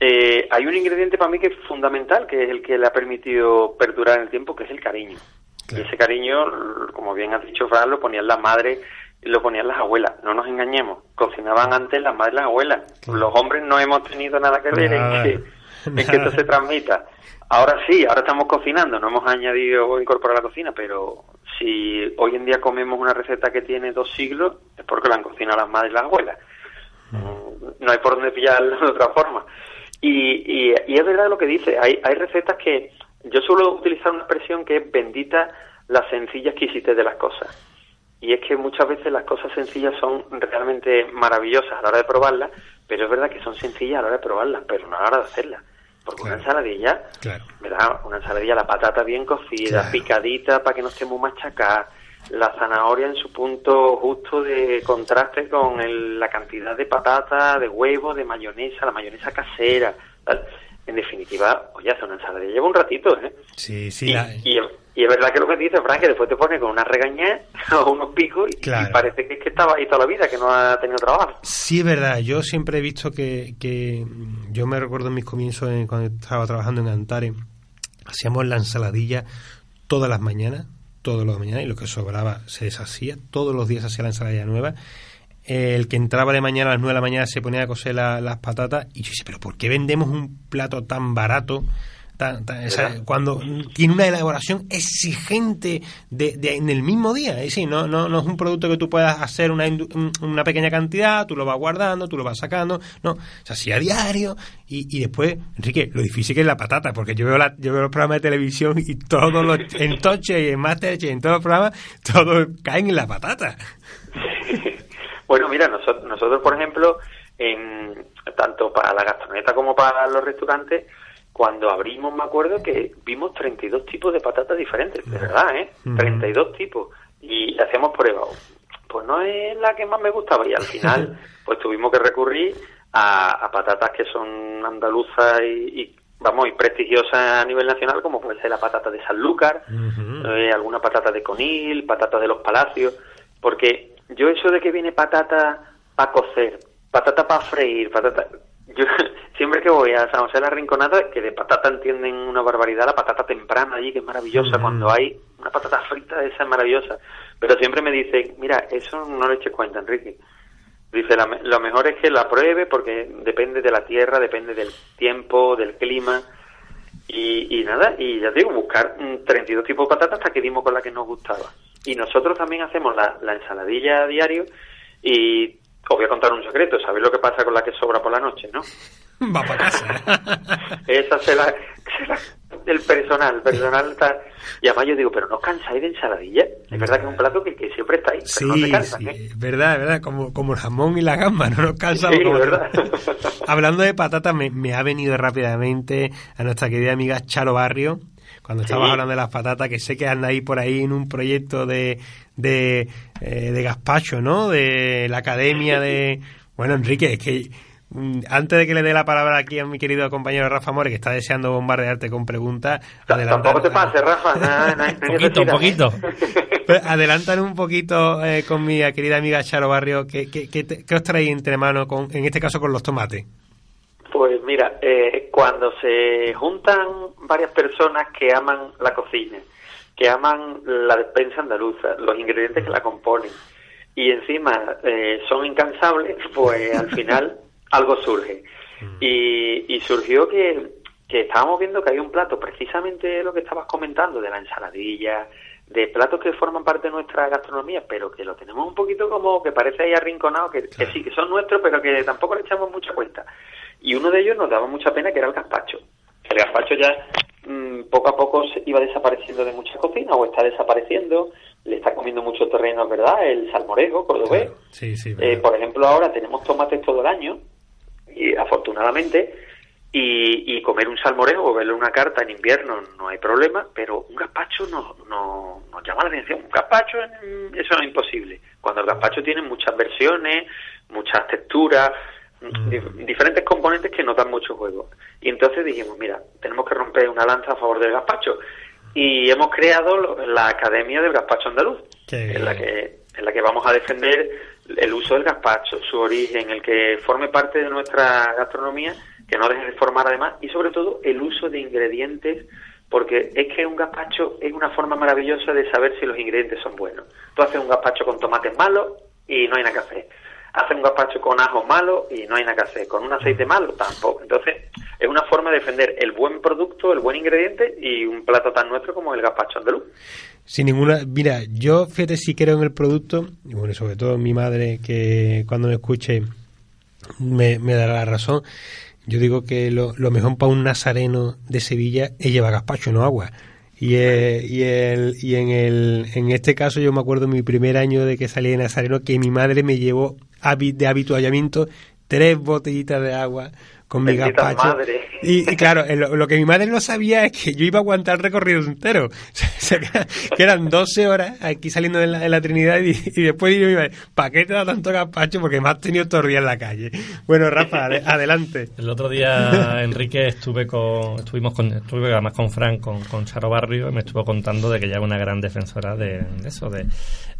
Eh, hay un ingrediente para mí que es fundamental, que es el que le ha permitido perdurar en el tiempo, que es el cariño. Claro. Y ese cariño, como bien has dicho, Fran, lo ponían las madres y lo ponían las abuelas. No nos engañemos, cocinaban antes las madres y las abuelas. Los hombres no hemos tenido nada que ver Nada. en que, en que esto se transmita. Ahora sí, ahora estamos cocinando, no hemos añadido o incorporado la cocina, pero si hoy en día comemos una receta que tiene dos siglos, es porque la han cocinado las madres y las abuelas. Mm, No hay por dónde pillarlo de otra forma. Y, y, y es verdad lo que dice, hay, hay recetas que yo suelo utilizar una expresión que es bendita la sencilla exquisitez de las cosas. Y es que muchas veces las cosas sencillas son realmente maravillosas a la hora de probarlas, pero es verdad que son sencillas a la hora de probarlas, pero no a la hora de hacerlas. Porque Claro. una ensaladilla, Claro. ¿verdad? Una ensaladilla, la patata bien cocida, Claro. picadita para que no esté muy machacada, la zanahoria en su punto justo de contraste con el- la cantidad de patata, de huevo, de mayonesa, la mayonesa casera. tal. En definitiva, oye, hacer una ensalada lleva un ratito, ¿eh? Sí, sí, y, la- y, y es verdad que lo que dices, Frank, que después te pones con una regañez o unos picos y, Claro. y parece que es que estaba ahí toda la vida, que no ha tenido trabajo. Sí, es verdad. Yo siempre he visto que, que mm, yo me recuerdo en mis comienzos en- cuando estaba trabajando en Antare, hacíamos la ensaladilla todas las mañanas, todas las mañanas, y lo que sobraba se deshacía. Todos los días hacía la ensaladilla nueva. El que entraba de mañana a las 9 de la mañana se ponía a coser la- las patatas y yo decía, pero ¿por qué vendemos un plato tan barato? Tan- tan- esa- ¿Verdad? cuando tiene una elaboración exigente de, de- en el mismo día. Es decir, no, no, no es un producto que tú puedas hacer una, una pequeña cantidad, tú lo vas guardando, tú lo vas sacando. No, se hacía a diario. Y, y después, Enrique, lo difícil que es la patata, porque yo veo, la, yo veo los programas de televisión y todos los, en Toche y en Masterchef, en todos los programas, todos caen en la patata. Bueno, mira, nosotros, nosotros por ejemplo, en, tanto para la gastroneta como para los restaurantes, cuando abrimos me acuerdo que vimos 32 tipos de patatas diferentes, de verdad, ¿eh? Ujú. 32 tipos. Y hacíamos pruebas. Pues no es la que más me gustaba y al final pues tuvimos que recurrir a, a patatas que son andaluzas y, y, vamos, y prestigiosas a nivel nacional, como puede ser la patata de Sanlúcar, Ujú. eh, alguna patata de conil, patata de los palacios, porque yo eso de que viene patata para cocer, patata para freír, patata... Yo siempre que voy a San José de la Rinconada, que de patata entienden una barbaridad, la patata temprana allí, que es maravillosa, Mm. cuando hay una patata frita, esa es maravillosa, pero siempre me dicen, mira, eso no le eches cuenta, Enrique. Dice, la lo mejor es que la pruebe porque depende de la tierra, depende del tiempo, del clima. Y, y nada, y ya te digo, buscar mm, 32 tipos de patatas hasta que dimos con la que nos gustaba. Y nosotros también hacemos la, la ensaladilla a diario y os voy a contar un secreto, ¿sabéis lo que pasa con la que sobra por la noche, no? Va para casa. Esa se la, se la- el personal, personal está... Y además yo digo, pero no os cansáis de ensaladilla. Es verdad que es un plato que, que siempre está ahí, pero Sí, no cansan, sí, ¿eh? es verdad, es verdad, como, como el jamón y la gamba, no nos cansamos. Sí, como- verdad. Hablando de patatas, me, me ha venido rápidamente a nuestra querida amiga Charo Barrio, cuando estabas Sí. hablando de las patatas, que sé que anda ahí por ahí en un proyecto de, de, eh, de gazpacho, ¿no? De la academia de... Bueno, Enrique, es que mm, antes de que le dé la palabra aquí a mi querido compañero Rafa More, que está deseando bombardearte con preguntas, Tampoco te pases, Rafa. hay- no hay Poquito, poquito. ¿eh? Pues adelantan un poquito eh, con mi querida amiga Charo Barrio, ¿qué, qué, qué te- qué os traéis entre manos, con, en este caso con los tomates? Pues mira, eh, cuando se juntan varias personas que aman la cocina, que aman la despensa andaluza, los ingredientes que la componen, y encima eh, son incansables, pues al final algo surge. Y, y surgió que, que estábamos viendo que hay un plato, precisamente lo que estabas comentando, de la ensaladilla, de platos que forman parte de nuestra gastronomía, pero que lo tenemos un poquito como que parece ahí arrinconado, que, que sí, que son nuestros, pero que tampoco le echamos mucha cuenta. Y uno de ellos nos daba mucha pena, que era el gazpacho. El gazpacho ya mm, poco a poco se iba desapareciendo de muchas cocinas, o está desapareciendo, le está comiendo mucho terreno, verdad, el salmorejo cordobés. Sí, sí, Eh, por ejemplo, ahora tenemos tomates todo el año, y afortunadamente, y, y comer un salmorejo o verle una carta en invierno no hay problema, pero un gazpacho no, no, nos llama la atención. Un gazpacho, mm, eso no es imposible. Cuando el gazpacho tiene muchas versiones, muchas texturas, Mm. dif- diferentes componentes que nos dan mucho juego. Y entonces dijimos, mira, tenemos que romper una lanza a favor del gazpacho. Y hemos creado lo- la Academia del Gazpacho Andaluz, en la que en la que vamos a defender el uso del gazpacho, su origen, el que forme parte de nuestra gastronomía, que no deje de formar además, y sobre todo el uso de ingredientes, porque es que un gazpacho es una forma maravillosa de saber si los ingredientes son buenos. Tú haces un gazpacho con tomates malos y no hay nada que hacer. Haces un gazpacho con ajos malos y no hay nada que hacer. Con un aceite malo tampoco. Entonces, es una forma de defender el buen producto, el buen ingrediente y un plato tan nuestro como el gazpacho andaluz. Sin ninguna. Mira, yo fíjate si creo en el producto, y bueno, sobre todo mi madre, que cuando me escuche me, me dará la razón. Yo digo que lo, lo mejor para un nazareno de Sevilla es llevar gazpacho, no agua. Y, eh, y, el, y en, el, en este caso yo me acuerdo mi primer año de que salí de Nazareno que mi madre me llevó de habituallamiento tres botellitas de agua con mi gazpacho madre. Y, y claro, eh, lo, lo que mi madre no sabía es que yo iba a aguantar el recorrido entero. O sea, que, que eran 12 horas aquí saliendo de la, de la Trinidad y, y después yo iba, ¿para qué te da tanto gazpacho? Porque me has tenido todo el día en la calle. Bueno, Rafa, ade- adelante. El otro día, Enrique, estuve con, estuvimos con, estuve además con Fran, con, con Charo Barrio, y me estuvo contando de que ella es una gran defensora de, de eso, de,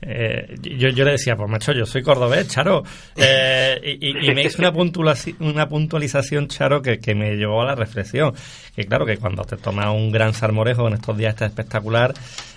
eh, yo, yo le decía, pues macho, yo soy cordobés, Charo, eh, y, y- me hizo una, puntualización, una puntualización, Charo, que, que me llevó a la reflexión, que claro, que cuando te tomas un gran salmorejo en estos días está espectacular,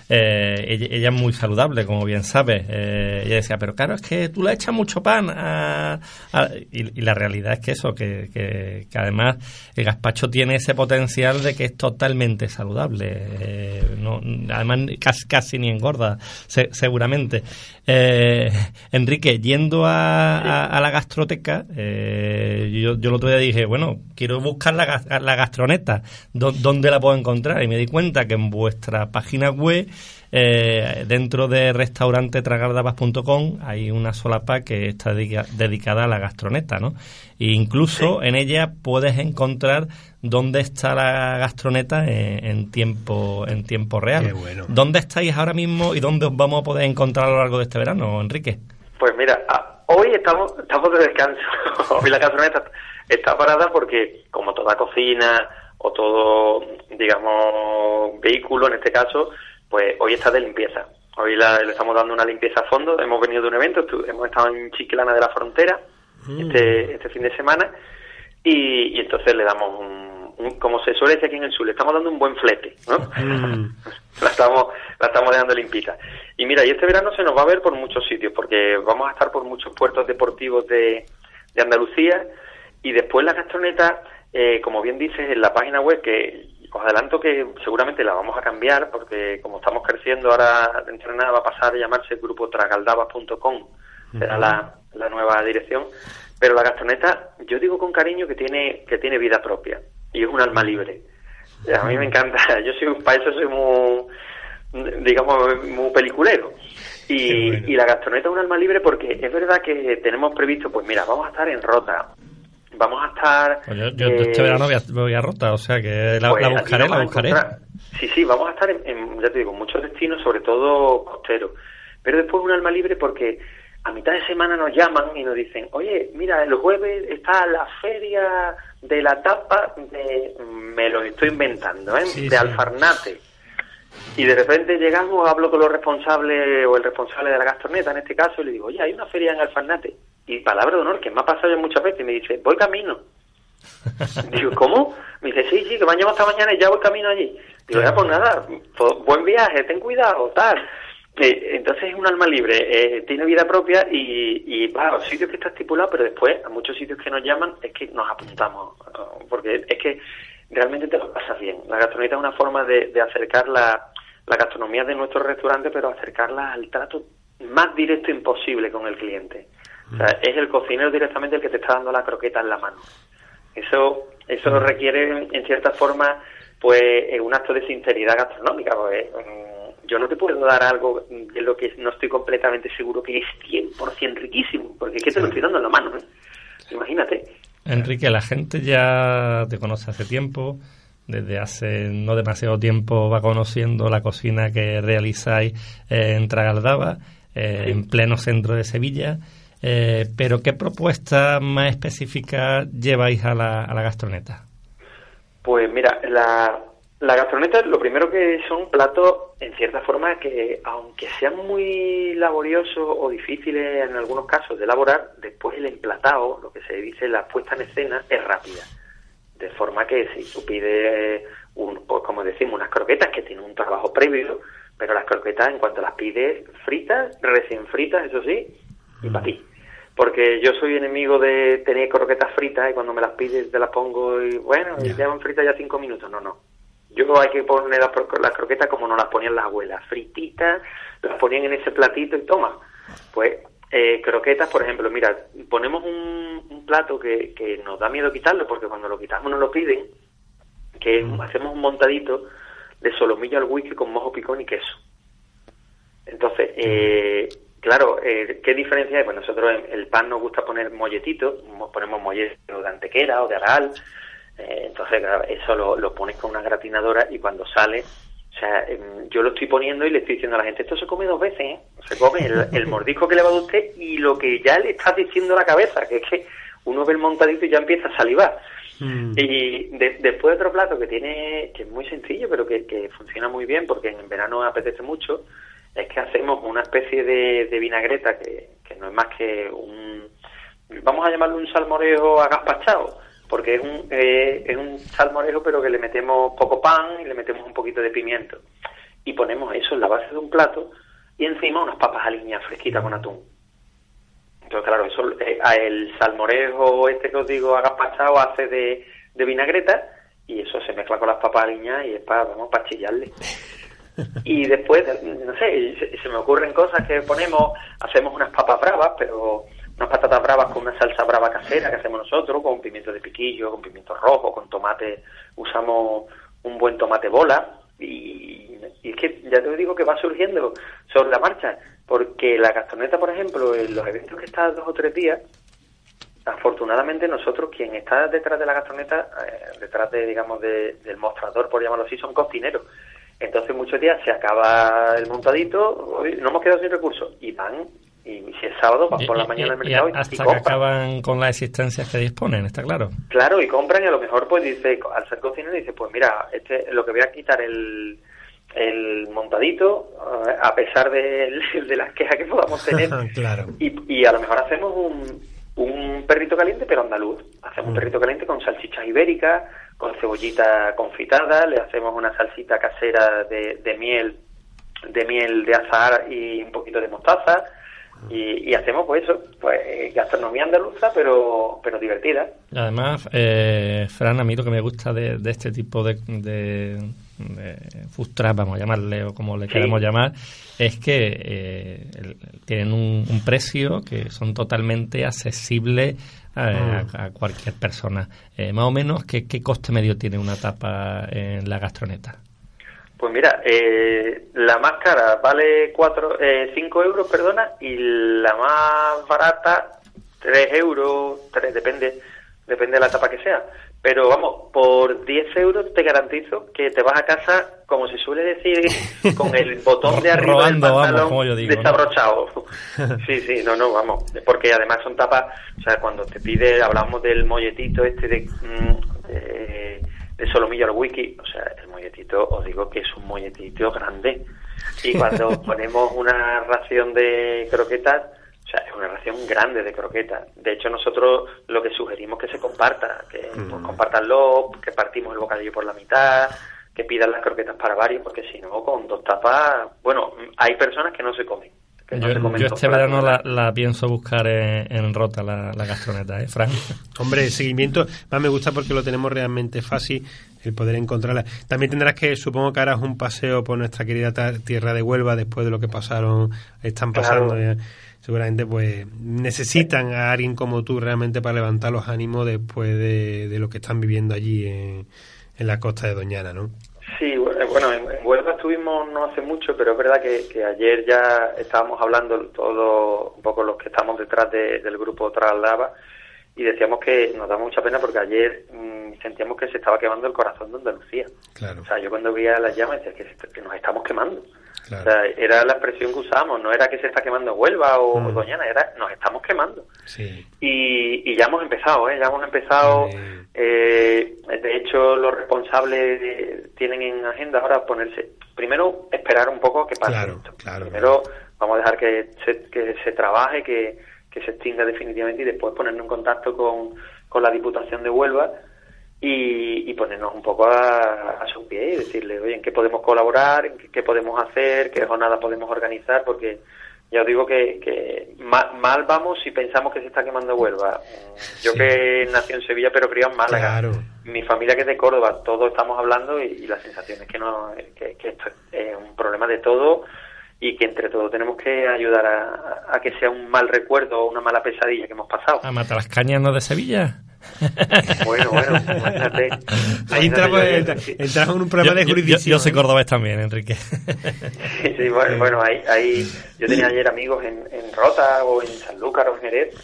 eh, ella, es muy saludable, como bien sabes. Eh, ella decía, pero claro, es que tú le echas mucho pan. a- a-". Y, la realidad es que eso, que, que- además el gazpacho tiene ese potencial de que es totalmente saludable. Eh, no, además, casi, casi ni engorda, se- seguramente. Eh, Enrique, yendo a, a- la gastroteca, eh, yo, yo el otro día dije, bueno, quiero buscar la, la gastroneta, ¿dó- ¿dónde la puedo encontrar? Y me di cuenta que en vuestra página web, eh, dentro de restaurantetragardabas.com, hay una solapa que está dedica- dedicada a la gastroneta, ¿no? E incluso en ella puedes encontrar dónde está la gastroneta en, en tiempo en tiempo real. Qué bueno. ¿Dónde estáis ahora mismo y dónde os vamos a poder encontrar a lo largo de este verano, Enrique? Pues mira, hoy estamos, estamos de descanso. hoy la gastroneta está parada porque, como toda cocina o todo, digamos, vehículo en este caso, pues hoy está de limpieza. Hoy la- le estamos dando una limpieza a fondo. Hemos venido de un evento, estu- hemos estado en Chiquilana de la Frontera este, este fin de semana y, y entonces le damos un, un- como se suele decir aquí en el sur, le estamos dando un buen flete, ¿no? Mm. la estamos la estamos dejando limpita. Y mira, y este verano se nos va a ver por muchos sitios, porque vamos a estar por muchos puertos deportivos de, de Andalucía y después la gastroneta, eh, como bien dices en la página web, que os adelanto que seguramente la vamos a cambiar, porque como estamos creciendo ahora dentro de nada va a pasar a llamarse grupo tragaldabas.com, será la, la nueva dirección, pero la gastroneta, yo digo con cariño que tiene, que tiene vida propia y es un alma libre. A mí me encanta, yo soy para eso soy muy, digamos, muy peliculero. Y, bueno. y la gastroneta es un alma libre porque es verdad que tenemos previsto, pues mira, vamos a estar en Rota, vamos a estar... Pues yo yo eh, este verano voy a, voy a Rota, o sea que la, pues la buscaré, la buscaré. Sí, sí, vamos a estar en, en, ya te digo, muchos destinos, sobre todo costeros. Pero después un alma libre porque a mitad de semana nos llaman y nos dicen, oye, mira, el jueves está la feria de la tapa de, me lo estoy inventando, ¿eh? Sí, de sí. Alfarnate. Y de repente llegamos, hablo con los responsables o el responsable de la gastroneta en este caso y le digo, oye, hay una feria en Alfarnate. Y palabra de honor, que me ha pasado ya muchas veces, y me dice, voy camino. Digo, ¿cómo? Me dice, sí, sí, que me han llamado esta mañana y ya voy camino allí. Digo, ya, pues nada, pues, buen viaje, ten cuidado, tal. Eh, entonces es un alma libre, eh, tiene vida propia y, y va a los sitios que está estipulado, pero después a muchos sitios que nos llaman es que nos apuntamos, eh, porque es que realmente te lo pasas bien. La gastronomía es una forma de, de acercar la, la gastronomía de nuestro restaurante, pero acercarla al trato más directo imposible con el cliente. O sea, es el cocinero directamente el que te está dando la croqueta en la mano. Eso eso requiere, en cierta forma, pues eh, un acto de sinceridad gastronómica. porque, mm, yo no te puedo dar algo de lo que no estoy completamente seguro que es 100% riquísimo, porque es que te lo estoy dando en la mano. ¿eh? Imagínate. Enrique, la gente ya te conoce hace tiempo, desde hace no demasiado tiempo va conociendo la cocina que realizáis eh, en Tragaldaba, eh, en pleno centro de Sevilla. Eh, pero ¿qué propuesta más específica lleváis a la, a la gastroneta? Pues mira, la, la gastroneta lo primero que son platos, en cierta forma, que aunque sean muy laboriosos o difíciles en algunos casos de elaborar, después el emplatado, lo que se dice la puesta en escena, es rápida. De forma que si tú pides, un, pues como decimos, unas croquetas que tienen un trabajo previo, pero las croquetas en cuanto las pides fritas, recién fritas, eso sí, y para ti. Porque yo soy enemigo de tener croquetas fritas y cuando me las pides te las pongo y bueno, Ya. llevan fritas ya cinco minutos. No, no. Yo hay que poner las, las croquetas como nos las ponían las abuelas, frititas, las ponían en ese platito y toma. Pues eh, croquetas, por ejemplo, mira, ponemos un, un plato que, que nos da miedo quitarlo porque cuando lo quitamos nos lo piden, que hacemos un montadito de solomillo al whisky con mojo picón y queso. Entonces, eh, claro, eh, ¿qué diferencia hay? Pues nosotros en el pan nos gusta poner molletito, mo- ponemos molleto de antequera o de aral, Eh, entonces, claro, eso lo, lo pones con una gratinadora y cuando sale, o sea, em, yo lo estoy poniendo y le estoy diciendo a la gente, esto se come dos veces, ¿eh? Se come el, el mordisco que le va a usted y lo que ya le está diciendo la cabeza, que es que uno ve el montadito y ya empieza a salivar. Mm. Y de- después otro plato que tiene, que es muy sencillo, pero que, que funciona muy bien porque en verano apetece mucho, es que hacemos una especie de, vinagreta que, no es más que un, vamos a llamarlo un salmorejo agaspachado, porque es un, eh, es un salmorejo pero que le metemos poco pan y le metemos un poquito de pimiento. Y ponemos eso en la base de un plato y encima unas papas aliñadas fresquitas con atún. Entonces, claro, eso, eh, el salmorejo este que os digo, agaspachado, hace de, de vinagreta y eso se mezcla con las papas aliñadas y es para, vamos, para chillarle. Y después, no sé, se, me ocurren cosas que ponemos, hacemos unas papas bravas, pero unas patatas bravas con una salsa brava casera que hacemos nosotros, con pimiento de piquillo, con pimiento rojo, con tomate, usamos un buen tomate bola y, y es que ya te digo que va surgiendo sobre la marcha, porque la gastroneta, por ejemplo, en los eventos que está dos o tres días, afortunadamente nosotros, quien está detrás de la gastroneta, eh, detrás de, digamos, de- del mostrador, por llamarlo así, son cocineros. Entonces muchos días se acaba el montadito, hoy no hemos quedado sin recursos, y van, y si es sábado, van por la mañana al y mercado y, y hasta que compran. acaban con las existencias que disponen, está claro. Claro, y compran y a lo mejor pues dice, al ser cocinero dice, pues mira, este lo que voy a quitar el, el montadito, eh, a pesar de, de las quejas que podamos tener, claro. y, y a lo mejor hacemos un, un perrito caliente pero andaluz. Hacemos un perrito caliente con salchichas ibéricas, con cebollita confitada, le hacemos una salsita casera de, de miel, de miel de azahar y un poquito de mostaza. Y, y hacemos pues eso, pues gastronomía andaluza pero pero divertida. Además, eh, Fran, a mí lo que me gusta de, de este tipo de, de, de vamos a llamarle, o como le Sí. queremos llamar, es que eh, tienen un, un precio que son totalmente accesibles a, a- a cualquier persona. Eh, más o menos, ¿qué, ¿qué coste medio tiene una tapa en la gastroneta? Pues mira, eh, la más cara vale 5 eh, cinco euros, perdona, y la más barata 3 euros, 3, depende, depende de la tapa que sea. Pero vamos, por 10 euros te garantizo que te vas a casa, como se suele decir, con el botón de arriba Rodando, del pantalón desabrochado. Sí, sí, no, no, vamos. Porque además son tapas, o sea, cuando te pide, hablamos del molletito este de, mm, de, de solomillo al wiki, o sea, el molletito, os digo que es un molletito grande. Y cuando ponemos una ración de croquetas, o sea, es una ración grande de croquetas. De hecho, nosotros lo que sugerimos es que se comparta, que pues, compartanlo, que partimos el bocadillo por la mitad, que pidan las croquetas para varios, porque si no, con dos tapas, bueno, hay personas que no se comen. que no Yo, se comen yo dos este verano la, la pienso buscar en, en Rota, la, la gastroneta, ¿eh, Fran? Hombre, el seguimiento más me gusta porque lo tenemos realmente fácil el poder encontrarla. También tendrás que, supongo que harás un paseo por nuestra querida tierra de Huelva después de lo que pasaron, están pasando. Claro. ya. Seguramente, pues necesitan a alguien como tú realmente para levantar los ánimos después de, de lo que están viviendo allí en, en la costa de Doñana, ¿no? Sí, bu- bueno, en, en Huelva estuvimos no hace mucho, pero es verdad que, que ayer ya estábamos hablando todos, un poco los que estamos detrás de- del grupo Traslava, y decíamos que nos da mucha pena porque ayer mm, sentíamos que se estaba quemando el corazón de Andalucía. Claro, O sea, yo cuando veía las llamas decía que, nos estamos quemando. claro. O sea, era la expresión que usábamos, no era que se está quemando Huelva o Mm. Doñana, era nos estamos quemando. Sí. Y, y ya hemos empezado, ¿eh? Ya hemos empezado. Eh, de hecho, los responsables de- tienen en agenda ahora ponerse. Primero, esperar un poco que pase Claro, esto. claro. Primero, vamos a dejar que se, que se trabaje, que, que se extinga definitivamente y después ponernos en contacto con, con la Diputación de Huelva y, y ponernos un poco a, a su pie y decirle, oye, en qué podemos colaborar, en qué, qué podemos hacer, qué jornadas podemos organizar, porque ya os digo que, que ma- mal, vamos si pensamos que se está quemando Huelva. Mm, Yo Sí. que nací en Sevilla pero criado en Málaga. Claro. Mi familia que es de Córdoba, todos estamos hablando y, y la sensación es que, no, que, que esto es un problema de todo y que entre todos tenemos que ayudar a, a que sea un mal recuerdo o una mala pesadilla que hemos pasado. ¿A matar las cañas no de Sevilla? Bueno, bueno, imagínate. Ahí entramos, yo- en- entramos en un problema Yo- de yo- yo- jurisdicción. Yo, soy cordobés también, Enrique. Sí, sí, bueno, bueno, ahí, ahí yo tenía ayer amigos en, en Rota o en Sanlúcar o en Jerez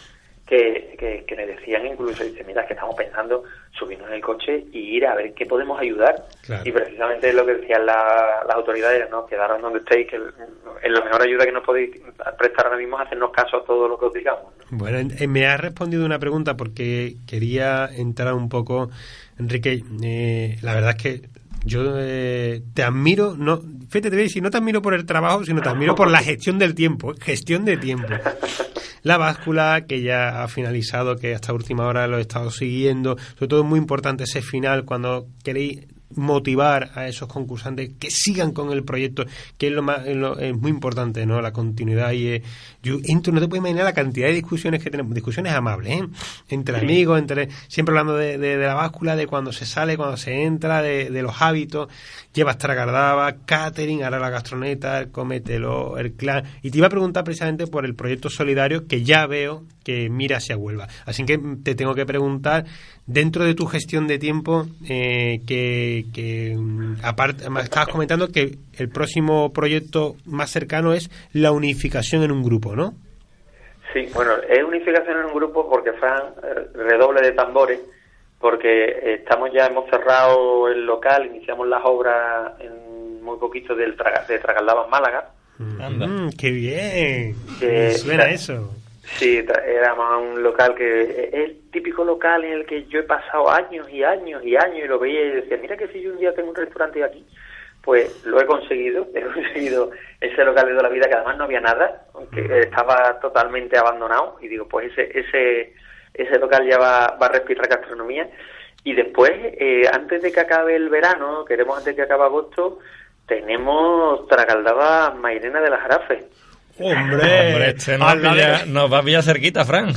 que, que, que, me decían incluso, dice, mira, que estamos pensando subirnos en el coche y ir a ver qué podemos ayudar. Y precisamente lo que decían las autoridades, ¿no? Quedaron donde estéis, que es la mejor ayuda que nos podéis prestar ahora mismo es hacernos caso a todo lo que os digamos. Bueno, me has respondido una pregunta porque quería entrar un poco, Enrique, eh, la verdad es que yo eh, te admiro, no, fíjate, te voy no te admiro por el trabajo, sino te admiro por la gestión del tiempo, gestión de tiempo. La báscula, que ya ha finalizado, que hasta última hora lo he estado siguiendo, sobre todo es muy importante ese final, cuando queréis motivar a esos concursantes que sigan con el proyecto, que es lo más es, muy importante, ¿no? La continuidad y eh, yo entro, no te puedes imaginar la cantidad de discusiones que tenemos, discusiones amables, ¿eh? Entre amigos, entre siempre hablando de, de, la báscula, de cuando se sale, cuando se entra, de, de los hábitos, llevas tragardaba, catering, ahora la gastroneta, el cometelo, el clan, y te iba a preguntar precisamente por el proyecto solidario que ya veo que mira hacia Huelva. Así que te tengo que preguntar dentro de tu gestión de tiempo, eh, que, mm, aparte, me estabas comentando que el próximo proyecto más cercano es la unificación en un grupo, ¿no? Sí, bueno, es unificación en un grupo porque Fran eh, redoble de tambores, porque estamos ya, hemos cerrado el local, iniciamos las obras en muy poquito del de Tragaldabas Málaga. Mm, ¡Qué bien! Que, suena eso. Sí, éramos un local que es el típico local en el que yo he pasado años y años y años y lo veía y decía, mira que si yo un día tengo un restaurante aquí, pues lo he conseguido, he conseguido ese local de toda la vida que además no había nada, aunque estaba totalmente abandonado y digo, pues ese ese ese local ya va, va a respirar gastronomía y después, eh, antes de que acabe el verano, queremos antes de que acabe agosto, tenemos Tragaldaba Mairena de las Jarafes Hombre, este nos, va, a cerquita, Fran.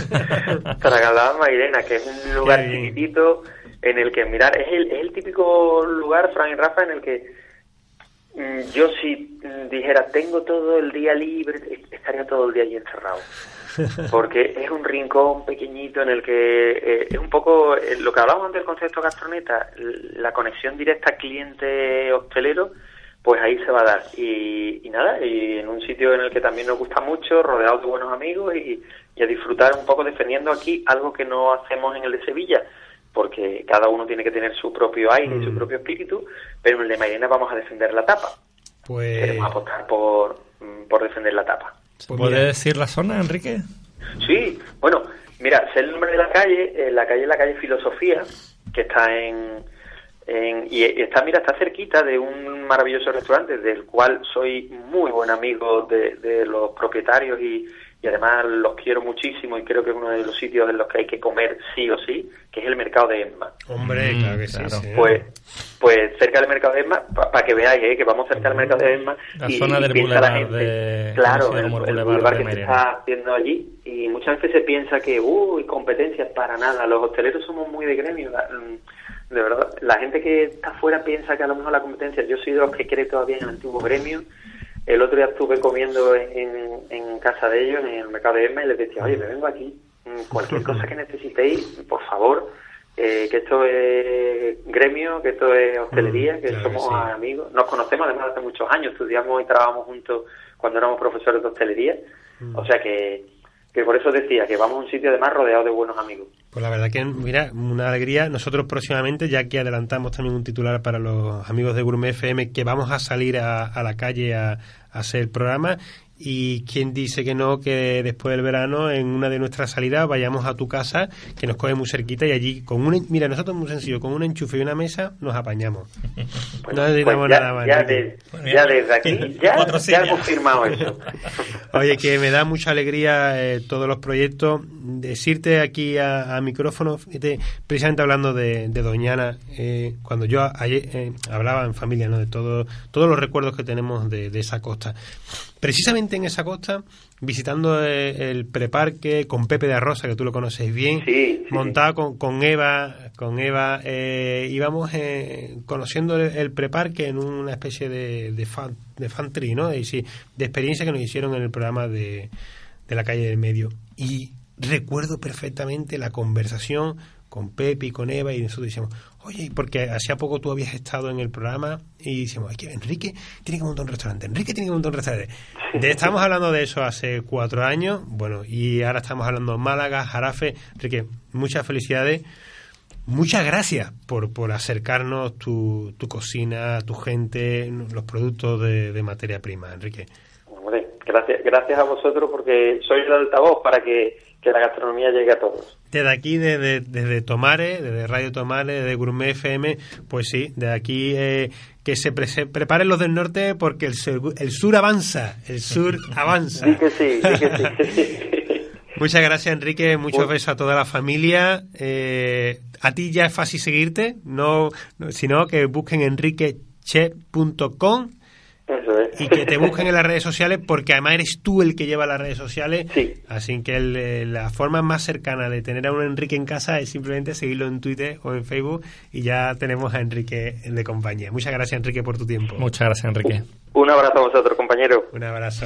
Tragaldaba Mairena, que es un lugar chiquitito en el que mirar, es el, es el típico lugar, Fran y Rafa, en el que mm, yo si dijera tengo todo el día libre, estaría todo el día allí encerrado. Porque es un rincón pequeñito en el que eh, es un poco eh, lo que hablábamos antes del concepto gastroneta, la conexión directa cliente hostelero pues ahí se va a dar. Y, nada, y en un sitio en el que también nos gusta mucho, rodeado de buenos amigos y, a disfrutar un poco defendiendo aquí algo que no hacemos en el de Sevilla, porque cada uno tiene que tener su propio aire y su mm. propio espíritu, pero en el de Mairena vamos a defender la tapa. Pues... Queremos apostar por, por defender la tapa. Pues ¿Puede decir la zona, Enrique? Sí, bueno, mira, sé el nombre de la calle, eh, la calle es la calle Filosofía, que está en y, está, mira, está cerquita de un maravilloso restaurante del cual soy muy buen amigo de, los propietarios y, además los quiero muchísimo y creo que es uno de los sitios en los que hay que comer sí o sí, que es el mercado de Esma. Hombre, mm, claro que sí, Pues, pues cerca del mercado de Esma, para que veáis ¿eh? que vamos cerca del mercado de Esma. La zona del boulevard de... Claro, el, boulevard que se está haciendo allí y muchas veces se piensa que, uy, competencias para nada, los hosteleros somos muy de gremio de verdad, la gente que está fuera piensa que a lo mejor la competencia, yo soy de los que cree todavía en el antiguo gremio. El otro día estuve comiendo en, en casa de ellos, en el mercado de Emma, y les decía, oye, me vengo aquí, mm, cualquier cosa que necesitéis, por favor, eh, que esto es gremio, que esto es hostelería, mm, que somos amigos. Nos conocemos además hace muchos años, estudiamos y trabajamos juntos cuando éramos profesores de hostelería. Mm. O sea que que por eso decía que vamos a un sitio además rodeado de buenos amigos. Pues la verdad que, mira, una alegría. Nosotros próximamente, ya que adelantamos también un titular para los amigos de Gourmet FM, que vamos a salir a, la calle a, a hacer programa y quién dice que no, que después del verano, en una de nuestras salidas, vayamos a tu casa, que nos coge muy cerquita, y allí, con un mira, nosotros muy sencillo, con un enchufe y una mesa, nos apañamos. no necesitamos pues nada más. Ya, ya, desde aquí, ya, ya hemos firmado eso. Oye, que me da mucha alegría eh, todos los proyectos. Decirte aquí a, micrófono, precisamente hablando de, Doñana, eh, cuando yo ayer, eh, hablaba en familia, ¿no? De todo, todos los recuerdos que tenemos de, de esa costa precisamente en esa costa, visitando eh, el preparque con Pepe de Arrosa, que tú lo conoces bien, montado Con, Eva, con Eva eh, íbamos eh, conociendo el, preparque en una especie de, de, fan, de ¿no? Y, sí, de experiencia que nos hicieron en el programa de, de la calle del medio. Y recuerdo perfectamente la conversación con Pepe y con Eva y nosotros decíamos, oye, porque hacía poco tú habías estado en el programa y decimos, que Enrique tiene que montar un restaurante, Enrique tiene que montar un restaurante. De, estamos hablando de eso hace cuatro años, bueno, y ahora estamos hablando de Málaga, Jarafe. Enrique, muchas felicidades. Muchas gracias por, por acercarnos tu, tu cocina, tu gente, los productos de, de materia prima, Enrique. Gracias, gracias a vosotros porque soy el altavoz para que, que la gastronomía llegue a todos. Desde aquí, desde, desde Tomare, desde Radio Tomare, desde Gourmet FM, pues sí, de aquí eh, que se, pre- se preparen los del norte porque el, sur- el sur avanza, el sur avanza. Sí que sí, sí que sí. Muchas gracias, Enrique. Muchos besos a toda la familia. Eh, a ti ya es fácil seguirte, no, no- sino que busquen enriquechef.com Eso es. y que te busquen en las redes sociales porque además eres tú el que lleva las redes sociales. Sí. Así que el, eh, la forma más cercana de tener a un Enrique en casa es simplemente seguirlo en Twitter o en Facebook y ya tenemos a Enrique de compañía. Muchas gracias, Enrique, por tu tiempo. Muchas gracias, Enrique. Un abrazo a vosotros, compañeros. Un abrazo.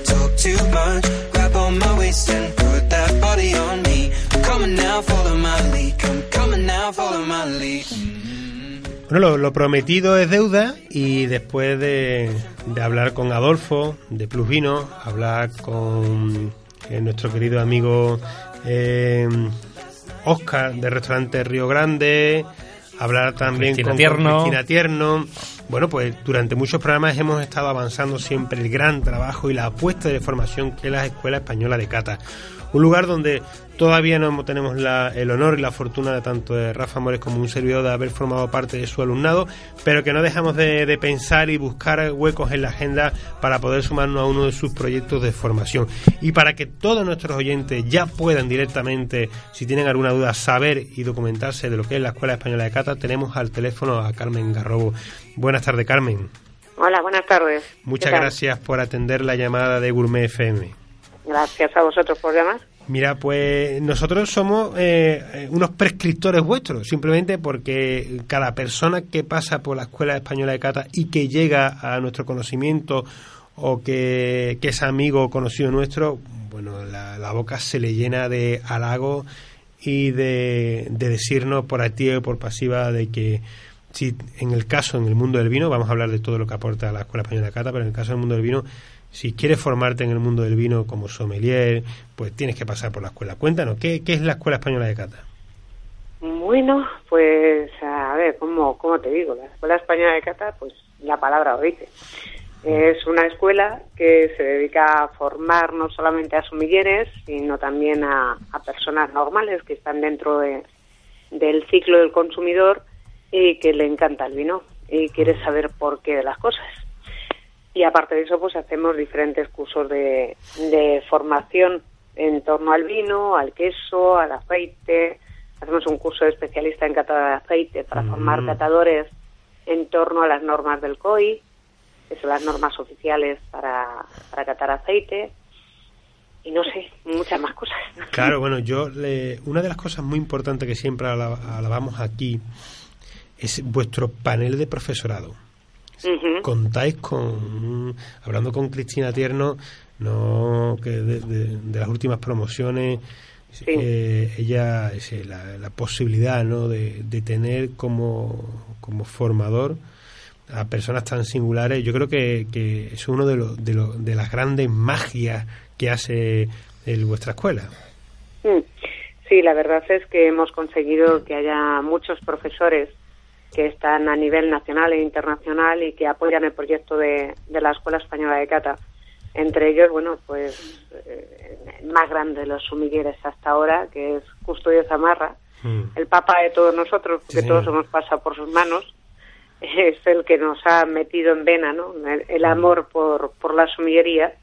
Bueno, lo, lo prometido es deuda y después de, de hablar con Adolfo de Plus Vino, hablar con eh, nuestro querido amigo eh, Oscar de Restaurante Río Grande, hablar también Cristina con, Tierno. Cristina Tierno. Bueno, pues durante muchos programas hemos estado avanzando siempre el gran trabajo y la apuesta de formación que es la Escuela Española de Cata. Un lugar donde todavía no tenemos la- el honor y la fortuna de tanto de Rafa Mores como un servidor de haber formado parte de su alumnado, pero que no dejamos de, de pensar y buscar huecos en la agenda para poder sumarnos a uno de sus proyectos de formación. Y para que todos nuestros oyentes ya puedan directamente, si tienen alguna duda, saber y documentarse de lo que es la Escuela Española de Cata, tenemos al teléfono a Carmen Garrobo. Buenas tardes, Carmen. Hola, buenas tardes. Muchas gracias por atender la llamada de Gourmet FM. Gracias a vosotros por llamar. Mira, pues nosotros somos eh, eh, unos prescriptores vuestros, simplemente porque cada persona que pasa por la Escuela Española de Cata y que llega a nuestro conocimiento o que, es amigo o conocido nuestro, bueno, la, boca se le llena de halagos y de, de decirnos por activa y por pasiva de que si en el caso, en el mundo del vino, vamos a hablar de todo lo que aporta la Escuela Española de Cata, pero en el caso del mundo del vino, si quieres formarte en el mundo del vino como sommelier, pues tienes que pasar por la escuela. Cuéntanos, ¿qué, qué es la Escuela Española de Cata? Bueno, pues a ver, ¿cómo, ¿cómo te digo? La Escuela Española de Cata, pues la palabra lo dice. Es una escuela que se dedica a formar no solamente a sumilleres, sino también a, a personas normales que están dentro de, del ciclo del consumidor y que le encanta el vino y quiere saber por qué de las cosas. Y aparte de eso, pues hacemos diferentes cursos de, de formación en torno al vino, al queso, al aceite. Hacemos un curso de especialista en catada de aceite para formar Mm. catadores en torno a las normas del COI, que son las normas oficiales para, para catar aceite. Y no sé, muchas más cosas. Claro, bueno, yo le- una de las cosas muy importantes que siempre ala- alabamos aquí es vuestro panel de profesorado. Contáis con, hablando con Cristina Tierno, no que de, de- de las últimas promociones, eh, ella ese, la, la posibilidad ¿no? de, de tener como, como formador a personas tan singulares, yo creo que, que es uno de, los de, los- de las grandes magias que hace el, vuestra escuela. Mm. Sí, la verdad es que hemos conseguido que haya muchos profesores que están a nivel nacional e internacional y que apoyan el proyecto de, de la Escuela Española de Cata. Entre ellos, bueno, pues eh, el más grande de los sumilleres hasta ahora, que es Custodio Zamarra, el papa de todos nosotros, porque Sí, todos hemos pasado por sus manos, es el que nos ha metido en vena, ¿no? El, el amor por, por la sumillería.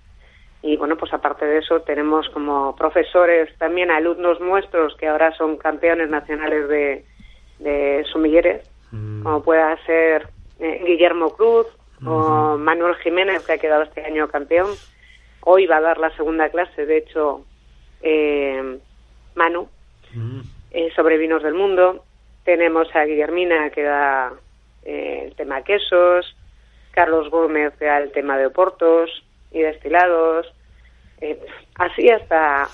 Y bueno, pues aparte de eso, tenemos como profesores también alumnos nuestros que ahora son campeones nacionales de, de sumilleres, como pueda ser eh, Guillermo Cruz o Manuel Jiménez, que ha quedado este año campeón. Hoy va a dar la segunda clase, de hecho, eh, Manu, eh, sobre vinos del mundo. Tenemos a Guillermina, que da eh, el tema quesos, Carlos Gómez, que da el tema de oportos y destilados. Eh, así hasta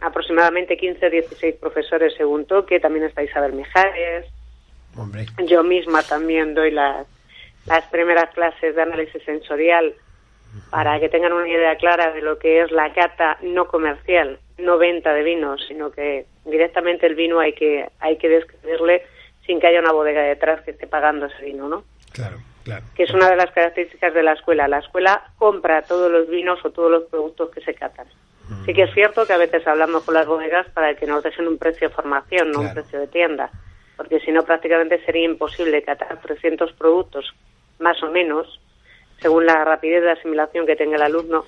aproximadamente 15 o 16 profesores según toque. También está Isabel Mijares. Hombre, Yo misma también doy las, las primeras clases de análisis sensorial para que tengan una idea clara de lo que es la cata no comercial, no venta de vinos, sino que directamente el vino hay que hay que describirle sin que haya una bodega detrás que esté pagando ese vino, ¿no? claro, claro. Que es una de las características de la escuela. La escuela compra todos los vinos o todos los productos que se catan. Sí que es cierto que a veces hablamos con las bodegas para que nos dejen un precio de formación, no un precio de tienda, porque si no prácticamente sería imposible catar 300 productos más o menos, según la rapidez de asimilación que tenga el alumno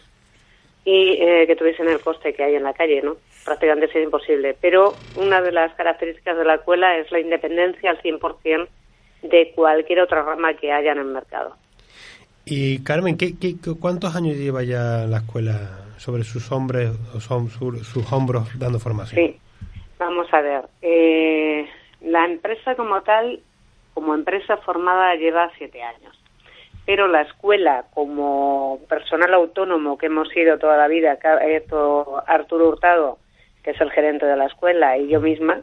y eh, que tuviesen el coste que hay en la calle, ¿no? Prácticamente sería imposible. Pero una de las características de la escuela es la independencia al 100% de cualquier otra rama que haya en el mercado. Y Carmen, ¿qué, qué, cuántos años lleva ya la escuela sobre sus hombres o son su- sus hombros dando formación? Sí, vamos a ver. Eh, la empresa como tal, como empresa formada, lleva siete años. Pero la escuela, como personal autónomo que hemos sido toda la vida, Arturo Hurtado, que es el gerente de la escuela, y yo misma,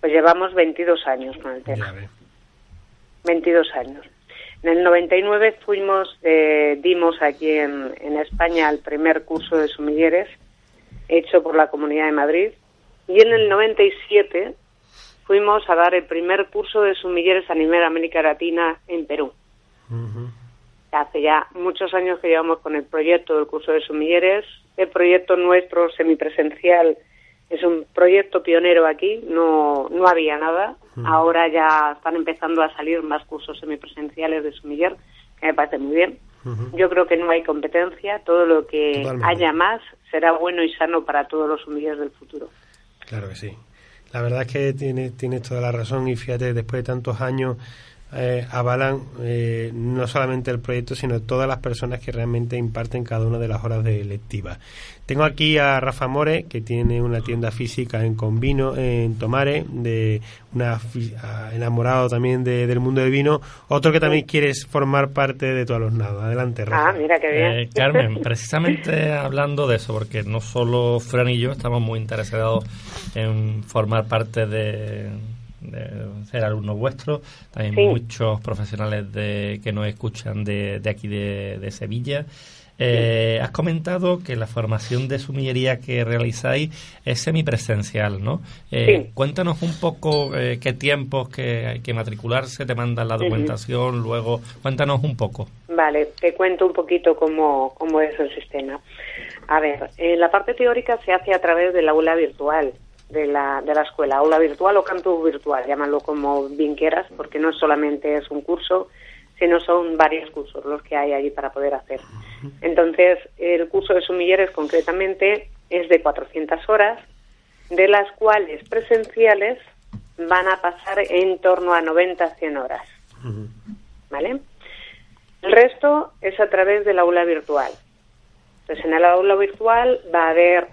pues llevamos 22 años con el tema. Ya ve. 22 años. En el 99 fuimos, eh, dimos aquí en, en España el primer curso de sumilleres hecho por la Comunidad de Madrid y en el 97 fuimos a dar el primer curso de sumilleres a nivel América Latina en Perú. Hace ya muchos años que llevamos con el proyecto del curso de sumilleres. El proyecto nuestro semipresencial es un proyecto pionero aquí, no, no había nada. Ahora ya están empezando a salir más cursos semipresenciales de sumiller, que me parece muy bien. Yo creo que no hay competencia, todo lo que Totalmente. haya más será bueno y sano para todos los sumilleres del futuro. Claro que sí. La verdad es que tienes, tienes toda la razón y fíjate, después de tantos años eh, avalan eh, no solamente el proyecto, sino todas las personas que realmente imparten cada una de las horas de lectiva. Tengo aquí a Rafa More, que tiene una tienda física en Convino, en Tomare, de una enamorado también de- del mundo del vino. Otro que también quieres formar parte de tu alumnado. Adelante, Rafa. Ah, mira qué bien. Eh, Carmen, precisamente hablando de eso, porque no solo Fran y yo estamos muy interesados en formar parte de, de ser alumnos vuestros, también Sí. muchos profesionales de, que nos escuchan de, de aquí de, de Sevilla. Eh, has comentado que la formación de sumillería que realizáis es semipresencial, ¿no? Eh, Sí. Cuéntanos un poco eh, qué tiempos que hay que matricularse, te mandan la documentación, luego cuéntanos un poco. Vale, te cuento un poquito cómo, cómo es el sistema. A ver, eh, la parte teórica se hace a través del aula virtual. De la, de la escuela, aula virtual o campus virtual, llámalo como bien quieras, porque no solamente es un curso, sino son varios cursos los que hay allí para poder hacer. Entonces, el curso de sumilleres concretamente es de 400 horas, de las cuales presenciales van a pasar en torno a 90-100 horas. ¿Vale? El resto es a través del aula virtual. Entonces, en el aula virtual va a haber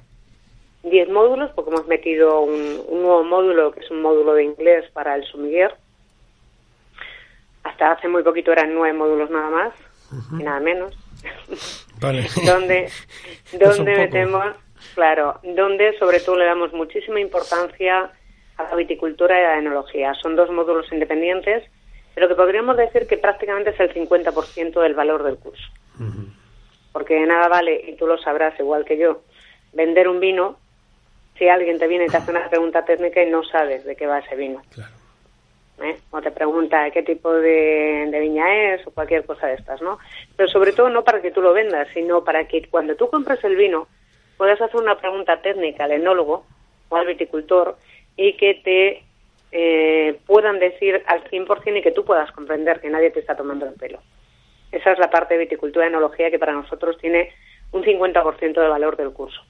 10 módulos, porque hemos metido un, un nuevo módulo, que es un módulo de inglés para el sumiller. Hasta hace muy poquito eran nueve módulos nada más, y nada menos. Vale. donde donde metemos, claro, donde sobre todo le damos muchísima importancia a la viticultura y a la enología. Son dos módulos independientes, pero que podríamos decir que prácticamente es el 50% del valor del curso. Porque de nada vale, y tú lo sabrás igual que yo, vender un vino si alguien te viene y te hace una pregunta técnica y no sabes de qué va ese vino. ¿Eh? O te pregunta qué tipo de, de viña es o cualquier cosa de estas, ¿no? Pero sobre todo no para que tú lo vendas, sino para que cuando tú compres el vino puedas hacer una pregunta técnica al enólogo o al viticultor y que te eh, puedan decir al 100% y que tú puedas comprender que nadie te está tomando el pelo. Esa es la parte de viticultura y enología que para nosotros tiene un 50% de valor del curso.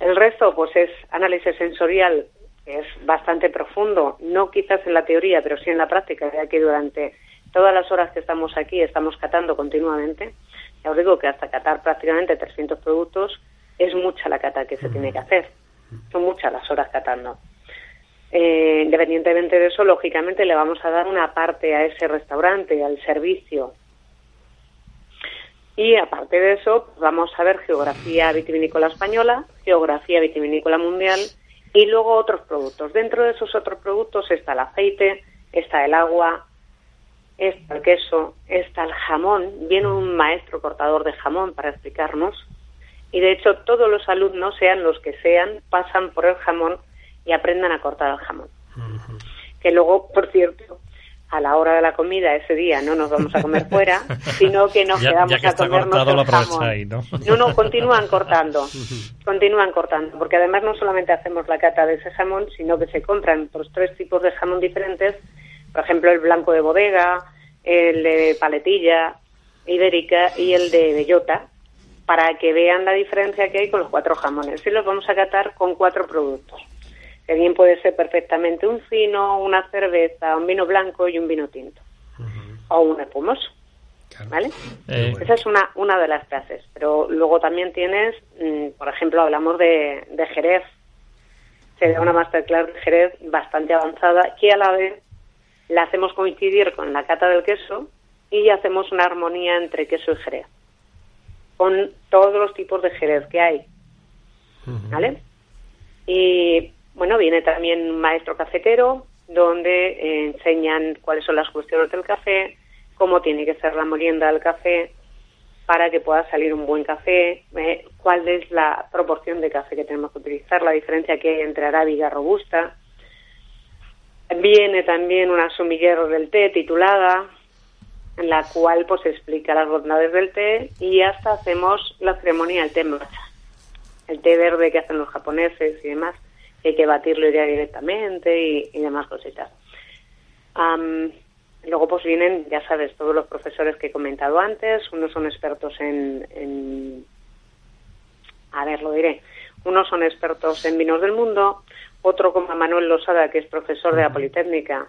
El resto, pues es análisis sensorial, que es bastante profundo, no quizás en la teoría, pero sí en la práctica, ya que durante todas las horas que estamos aquí estamos catando continuamente. Ya os digo que hasta catar prácticamente 300 productos es mucha la cata que se tiene que hacer. Son muchas las horas catando. Eh, independientemente de eso, lógicamente le vamos a dar una parte a ese restaurante, al servicio, y aparte de eso, pues vamos a ver geografía vitivinícola española, geografía vitivinícola mundial y luego otros productos. Dentro de esos otros productos está el aceite, está el agua, está el queso, está el jamón. Viene un maestro cortador de jamón para explicarnos. Y de hecho, todos los alumnos, sean los que sean, pasan por el jamón y aprendan a cortar el jamón. Que luego, por cierto, a la hora de la comida ese día no nos vamos a comer fuera, sino que nos quedamos a jamón. ¿no? ¿no? no, continúan cortando, continúan cortando, porque además no solamente hacemos la cata de ese jamón, sino que se compran otros tres tipos de jamón diferentes, por ejemplo el blanco de bodega, el de paletilla ibérica y el de bellota, para que vean la diferencia que hay con los cuatro jamones. Y los vamos a catar con cuatro productos que bien puede ser perfectamente un fino, una cerveza, un vino blanco y un vino tinto. O un espumoso. ¿Vale? Eh, Esa es una, una de las clases. Pero luego también tienes, mm, por ejemplo, hablamos de, de Jerez. Se da una masterclass de Jerez bastante avanzada que a la vez la hacemos coincidir con la cata del queso y hacemos una armonía entre queso y Jerez. Con todos los tipos de Jerez que hay. ¿Vale? Y bueno, viene también un maestro cafetero, donde eh, enseñan cuáles son las cuestiones del café, cómo tiene que ser la molienda del café para que pueda salir un buen café, eh, cuál es la proporción de café que tenemos que utilizar, la diferencia que hay entre arábiga robusta. Viene también una sumillero del té titulada, en la cual pues explica las bondades del té y hasta hacemos la ceremonia del té matcha, el té verde que hacen los japoneses y demás hay que batirlo ya directamente y, y demás cositas. Am, luego pues vienen, ya sabes, todos los profesores que he comentado antes, unos son expertos en, en a ver, lo diré, unos son expertos en vinos del mundo, otro como Manuel Losada, que es profesor de la Politécnica,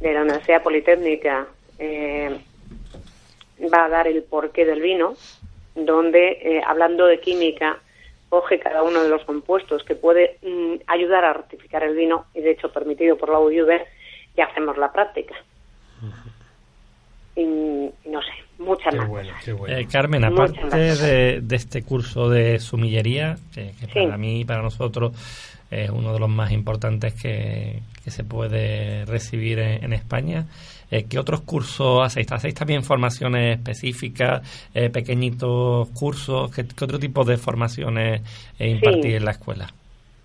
de la Universidad Politécnica, eh, va a dar el porqué del vino, donde, eh, hablando de química, coge cada uno de los compuestos que puede mm, ayudar a rectificar el vino y de hecho permitido por la UV y hacemos la práctica. Y, y no sé, muchas más. cosas. Eh, Carmen, aparte de, de este curso de sumillería, que, que Sí. para mí y para nosotros es uno de los más importantes que, que se puede recibir en, en España, eh, ¿qué otros cursos hacéis? ¿Hacéis también formaciones específicas, eh, pequeñitos cursos? ¿Qué, qué otro tipo de formaciones eh, impartís Sí. en la escuela?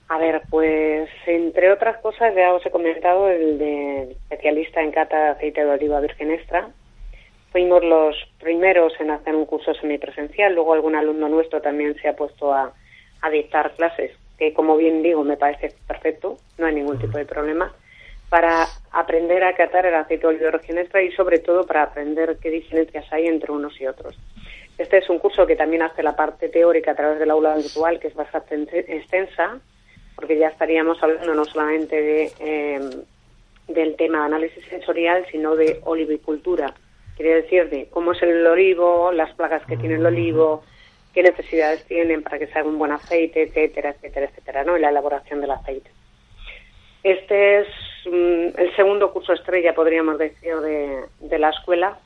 A ver, pues entre otras cosas ya os he comentado el de especialista en cata de aceite de oliva virgen extra. Fuimos los primeros en hacer un curso semipresencial, luego algún alumno nuestro también se ha puesto a, dictar clases que como bien digo me parece perfecto, no hay ningún tipo de problema, para aprender a catar el aceite de extra y sobre todo para aprender qué diferencias hay entre unos y otros. Este es un curso que también hace la parte teórica a través del aula virtual, que es bastante extensa, porque ya estaríamos hablando no solamente de, eh, del tema de análisis sensorial, sino de olivicultura. Quiere decir de cómo es el olivo, las plagas que tiene el olivo, qué necesidades tienen para que salga un buen aceite, etcétera, etcétera, etcétera, ¿no? Y la elaboración del aceite. Este es mm, el segundo curso estrella, podríamos decir, de, de la escuela.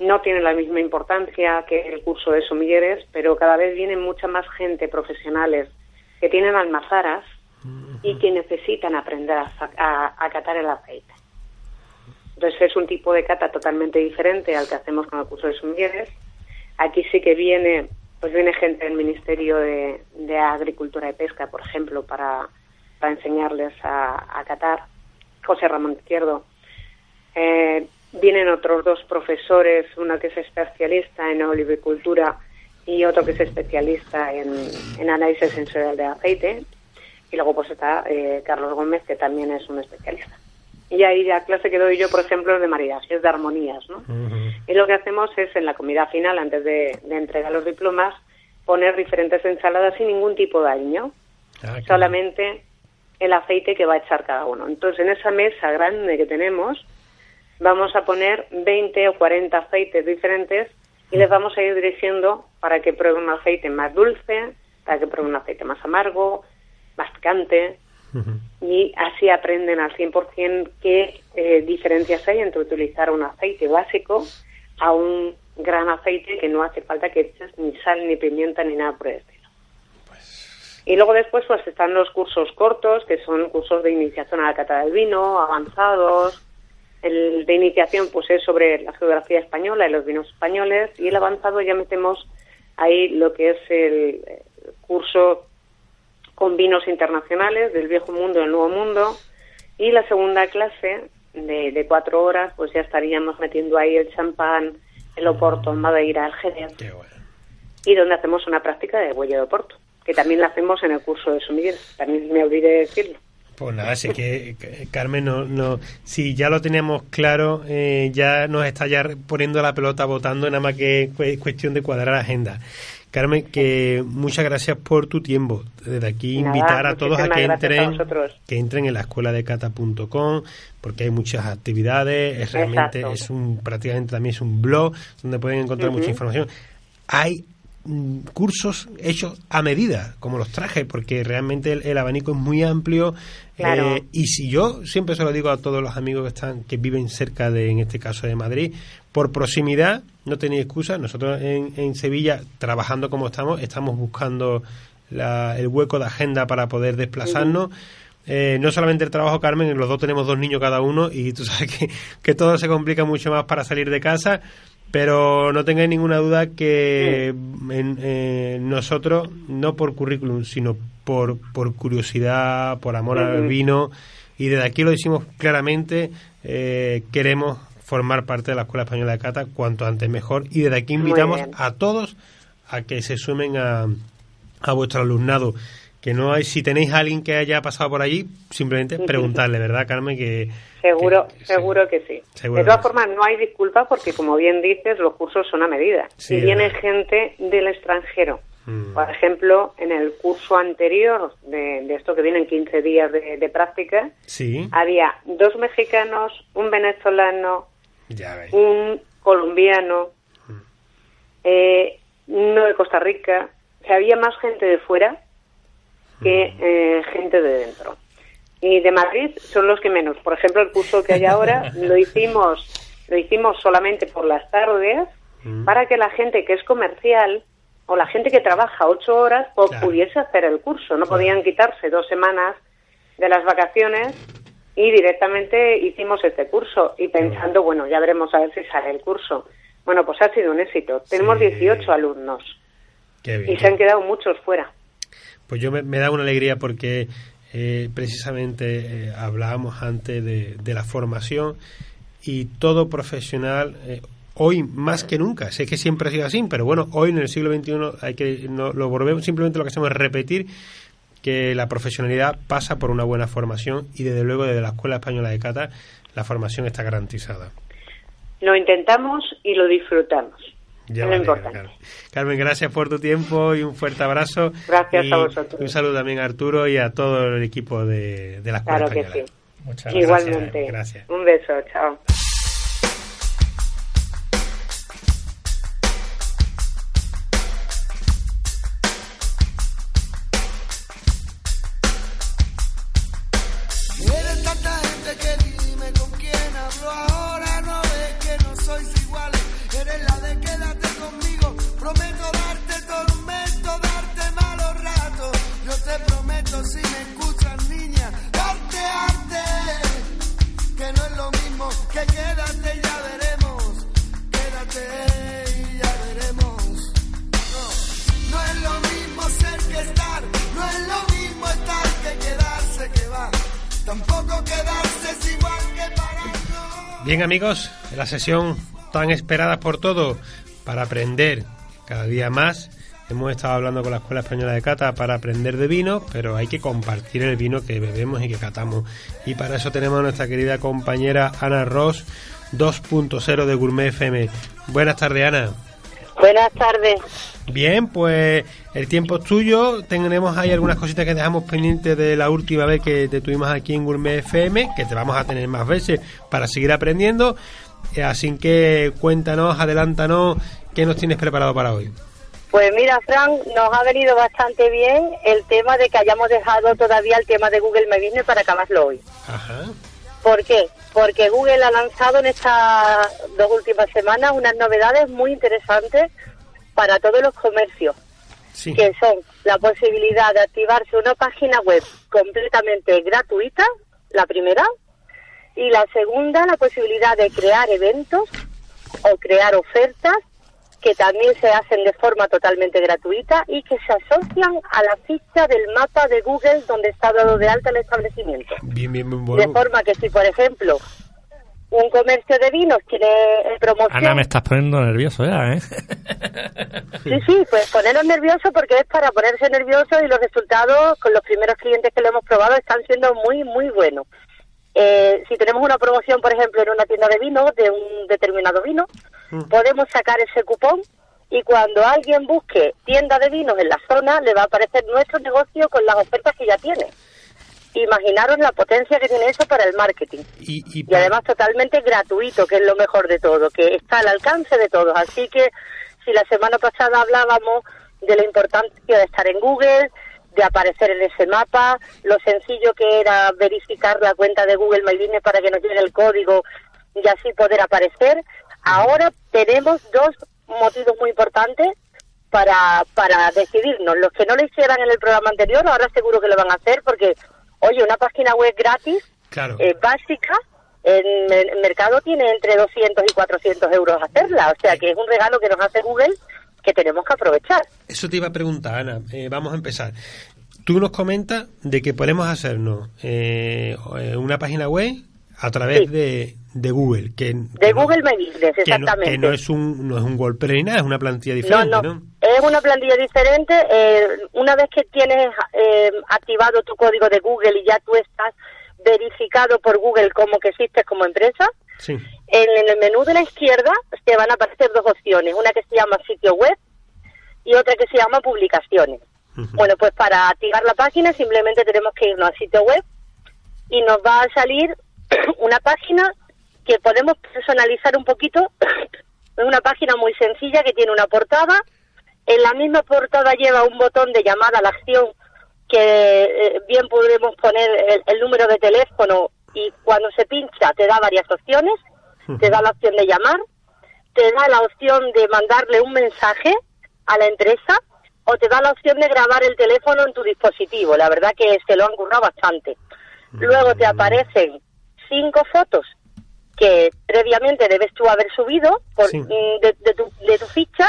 No tiene la misma importancia que el curso de sumilleres, pero cada vez viene mucha más gente, profesionales, que tienen almazaras y que necesitan aprender a, a, catar el aceite. Entonces es un tipo de cata totalmente diferente al que hacemos con el curso de sumilleres. Aquí sí que viene, pues viene gente del Ministerio de, Agricultura y Pesca, por ejemplo, para, enseñarles a, a catar. José Ramón Izquierdo. Eh, vienen otros dos profesores, uno que es especialista en olivicultura y otro que es especialista en, en análisis sensorial de aceite, y luego pues está eh, Carlos Gómez, que también es un especialista. Y ahí la clase que doy yo, por ejemplo, es de maridaje, es de armonías, ¿no? Y lo que hacemos es en la comida final, antes de, entregar los diplomas, poner diferentes ensaladas sin ningún tipo de daño. Ah, solamente el aceite que va a echar cada uno. Entonces, en esa mesa grande que tenemos, vamos a poner 20 o 40 aceites diferentes y les vamos a ir dirigiendo para que prueben un aceite más dulce, para que prueben un aceite más amargo, más picante, y así aprenden al 100% qué eh, diferencias hay entre utilizar un aceite básico a un gran aceite que no hace falta que eches ni sal, ni pimienta, ni nada por el estilo. Y luego después pues están los cursos cortos, que son cursos de iniciación a la cata del vino, avanzados. El de iniciación pues es sobre la geografía española y los vinos españoles. Y el avanzado ya metemos ahí lo que es el curso con vinos internacionales del viejo mundo al nuevo mundo. Y la segunda clase de, cuatro horas, pues ya estaríamos metiendo ahí el champán, el oporto, madeira, el jerez. Y donde hacemos una práctica de huella de oporto, que también la hacemos en el curso de sumiller. También me olvidé decirlo. Pues nada, sí que Carmen, no, no, si ya lo teníamos claro, eh, ya nos está ya poniendo la pelota votando, nada más que es cuestión de cuadrar la agenda. Carmen, que muchas gracias por tu tiempo. Desde aquí invitar a todos a que entren, que entren en la escuela de cata.com porque hay muchas actividades, es realmente es un prácticamente también es un blog donde pueden encontrar mucha información. Hay mm, cursos hechos a medida, como los trajes, porque realmente el, abanico es muy amplio. Eh, y si yo siempre se lo digo a todos los amigos que están, que viven cerca de, en este caso de Madrid, por proximidad, no tenéis excusa. Nosotros en, en Sevilla, trabajando como estamos, estamos buscando el hueco de agenda para poder desplazarnos. Eh, no solamente el trabajo, Carmen, los dos tenemos dos niños cada uno y tú sabes que, que todo se complica mucho más para salir de casa. Pero no tengáis ninguna duda que en, eh, nosotros, no por currículum, sino por, por curiosidad, por amor al vino, y desde aquí lo decimos claramente, eh, queremos formar parte de la Escuela Española de Cata cuanto antes mejor. Y desde aquí invitamos a todos a que se sumen a, a vuestro alumnado. Que no hay, si tenéis a alguien que haya pasado por allí, simplemente preguntarle, ¿verdad, Carmen? Que, seguro, seguro que sí. de todas formas, no hay disculpa porque, como bien dices, los cursos son a medida. si viene gente del extranjero, mm. por ejemplo, en el curso anterior de, esto que vienen 15 días de, de práctica, había dos mexicanos, un venezolano, un colombiano, eh, uno de Costa Rica. O había más gente de fuera que eh, gente de dentro. Y de Madrid son los que menos. Por ejemplo, el curso que hay ahora lo hicimos, lo hicimos solamente por las tardes para que la gente que es comercial o la gente que trabaja ocho horas pudiese hacer el curso. No podían quitarse dos semanas de las vacaciones y directamente hicimos este curso y pensando, bueno, ya veremos a ver si sale el curso. Bueno, pues ha sido un éxito. Tenemos 18 alumnos y se han quedado muchos fuera. Pues yo me, da una alegría porque eh, precisamente eh, hablábamos antes de, la formación y todo profesional eh, hoy más que nunca sé que siempre ha sido así pero bueno hoy en el siglo XXI hay que no, lo volvemos simplemente lo que hacemos es repetir que la profesionalidad pasa por una buena formación y desde luego desde la Escuela Española de Cata la formación está garantizada. Lo intentamos y lo disfrutamos. Ya es lo importante. Carmen. Carmen, gracias por tu tiempo y un fuerte abrazo. Gracias Y a vosotros. Un saludo también a Arturo y a todo el equipo de, de la Escuela Claro que sí. Muchas Igualmente. Gracias. Un beso, chao. Bien amigos, la sesión tan esperada por todos para aprender cada día más. Hemos estado hablando con la Escuela Española de Cata para aprender de vino, pero hay que compartir el vino que bebemos y que catamos. Y para eso tenemos a nuestra querida compañera Ana Ross 2.0 de Gourmet FM. Buenas tardes, Ana. Buenas tardes. Bien, pues el tiempo es tuyo. Tenemos ahí algunas cositas que dejamos pendientes de la última vez que te tuvimos aquí en Gourmet FM, que te vamos a tener más veces para seguir aprendiendo. Eh, Así que cuéntanos, adelántanos, ¿qué nos tienes preparado para hoy? Pues mira, Fran, nos ha venido bastante bien el tema de que hayamos dejado todavía el tema de Google My Business para acabarlo hoy. Ajá. ¿Por qué? Porque Google ha lanzado en estas dos últimas semanas unas novedades muy interesantes para todos los comercios, Sí. que son la posibilidad de activarse una página web completamente gratuita, la primera, y la segunda, la posibilidad de crear eventos o crear ofertas que también se hacen de forma totalmente gratuita y que se asocian a la ficha del mapa de Google donde está dado de alta el establecimiento. Bien, bien, bien, De forma que si, por ejemplo, un comercio de vinos tiene en promoción... Ana, me estás poniendo nervioso ya, ¿eh? Sí, sí, pues ponernos nerviosos porque es para ponerse nerviosos y los resultados con los primeros clientes que lo hemos probado están siendo muy, muy buenos. Eh, si tenemos una promoción, por ejemplo, en una tienda de vino, de un determinado vino, podemos sacar ese cupón y cuando alguien busque tienda de vinos en la zona, le va a aparecer nuestro negocio con las ofertas que ya tiene. Imaginaros la potencia que tiene eso para el marketing. Y, y Y además totalmente gratuito, que es lo mejor de todo, que está al alcance de todos. Así que si la semana pasada hablábamos de la importancia de estar en Google, de aparecer en ese mapa, lo sencillo que era verificar la cuenta de Google My Business para que nos llegue el código y así poder aparecer, ahora tenemos dos motivos muy importantes para, para decidirnos. Los que no lo hicieran en el programa anterior, ahora seguro que lo van a hacer porque, oye, una página web gratis Claro. eh, básica, en el mercado tiene entre 200 y 400 euros hacerla. O sea que es un regalo que nos hace Google que tenemos que aprovechar. Eso te iba a preguntar, Ana. Eh, vamos a empezar. Tú nos comentas de que podemos hacernos eh, eh, una página web a través Sí. de, de Google. Que, De que no- Google que no, exactamente. que no es un no es un WordPress ni nada, es una plantilla No, diferente, no, ¿no? es una plantilla diferente. eh, una vez que tienes eh, activado tu código de Google y ya tú estás verificado por Google como que existes como empresa, Sí. en, en el menú de la izquierda te van a aparecer dos opciones, una que se llama sitio web y otra que se llama publicaciones. Bueno, pues para activar la página simplemente tenemos que irnos al sitio web y nos va a salir una página que podemos personalizar un poquito. Es una página muy sencilla que tiene una portada. En la misma portada lleva un botón de llamada a la acción que eh, bien podremos poner el, el número de teléfono y cuando se pincha te da varias opciones. Te da la opción de llamar, te da la opción de mandarle un mensaje a la empresa o te da la opción de grabar el teléfono en tu dispositivo. La verdad que se lo han currado bastante. Luego te aparecen cinco fotos que previamente debes tú haber subido por, Sí. mm, de, de tu, de tu ficha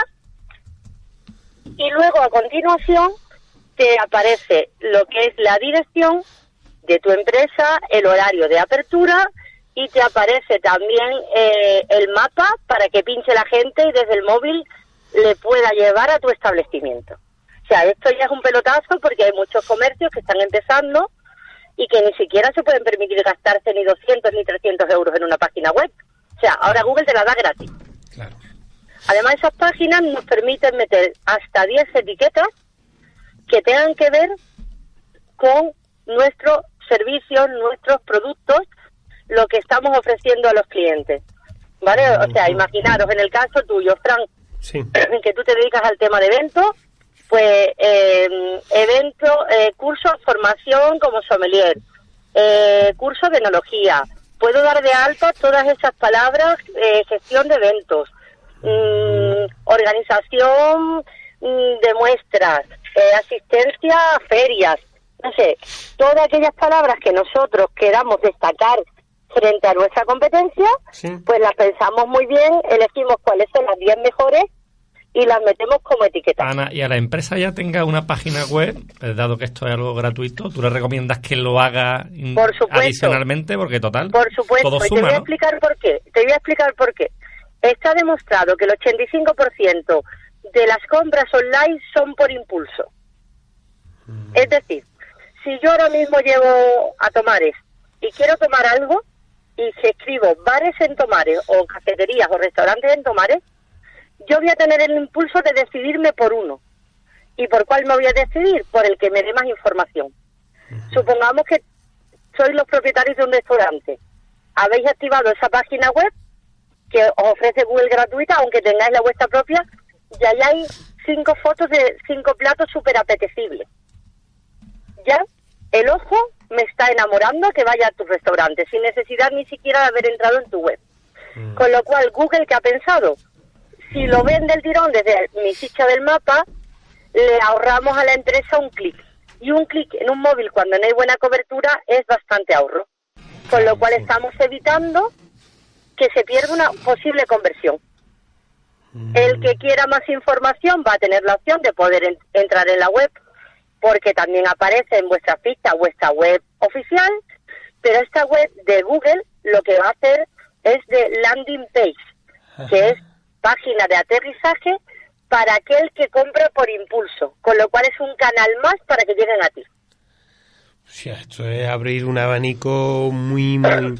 y luego a continuación te aparece lo que es la dirección de tu empresa, el horario de apertura y te aparece también eh, el mapa para que pinche la gente y desde el móvil le pueda llevar a tu establecimiento. sea, esto ya es un pelotazo porque hay muchos comercios que están empezando y que ni siquiera se pueden permitir gastarse ni 200 ni 300 euros en una página web. O sea, ahora Google te la da gratis. Además, esas páginas nos permiten meter hasta 10 etiquetas que tengan que ver con nuestros servicios, nuestros productos, lo que estamos ofreciendo a los clientes. ¿Vale? O sea, imaginaros en el caso tuyo, Frank, que tú te dedicas al tema de eventos, pues eh, evento, eh, curso, formación como sommelier, eh, curso de enología. Puedo dar de alta todas esas palabras, eh, gestión de eventos, mm, organización mm, de muestras, eh, asistencia a ferias, no sé, todas aquellas palabras que nosotros queramos destacar frente a nuestra competencia, pues las pensamos muy bien, elegimos cuáles son las 10 mejores y las metemos como etiqueta. Ana, y a la empresa ya tenga una página web, eh, dado que esto es algo gratuito, ¿tú le recomiendas que lo haga Por supuesto. adicionalmente? Porque total, Por supuesto, todo y te suma, voy a ¿no? explicar por qué. Te voy a explicar por qué. Está demostrado que el 85% de las compras online son por impulso. Mm. Es decir, si yo ahora mismo llego a Tomares y quiero tomar algo y si escribo bares en Tomares o cafeterías o restaurantes en Tomares, yo voy a tener el impulso de decidirme por uno. ¿Y por cuál me voy a decidir? Por el que me dé más información. Supongamos que sois los propietarios de un restaurante. Habéis activado esa página web que os ofrece Google gratuita, aunque tengáis la vuestra propia, y ahí hay cinco fotos de cinco platos súper apetecibles. Ya el ojo me está enamorando que vaya a tu restaurante, sin necesidad ni siquiera de haber entrado en tu web. Con lo cual, Google, ¿qué ha pensado? Si lo ven del tirón desde mi ficha del mapa, le ahorramos a la empresa un clic. Y un clic en un móvil cuando no hay buena cobertura es bastante ahorro. Con lo cual estamos evitando que se pierda una posible conversión. El que quiera más información va a tener la opción de poder en- entrar en la web, porque también aparece en vuestra ficha vuestra web oficial, pero esta web de Google lo que va a hacer es de landing page, que es página de aterrizaje para aquel que compra por impulso, con lo cual es un canal más para que lleguen a ti. O sea, esto es abrir un abanico muy, muy,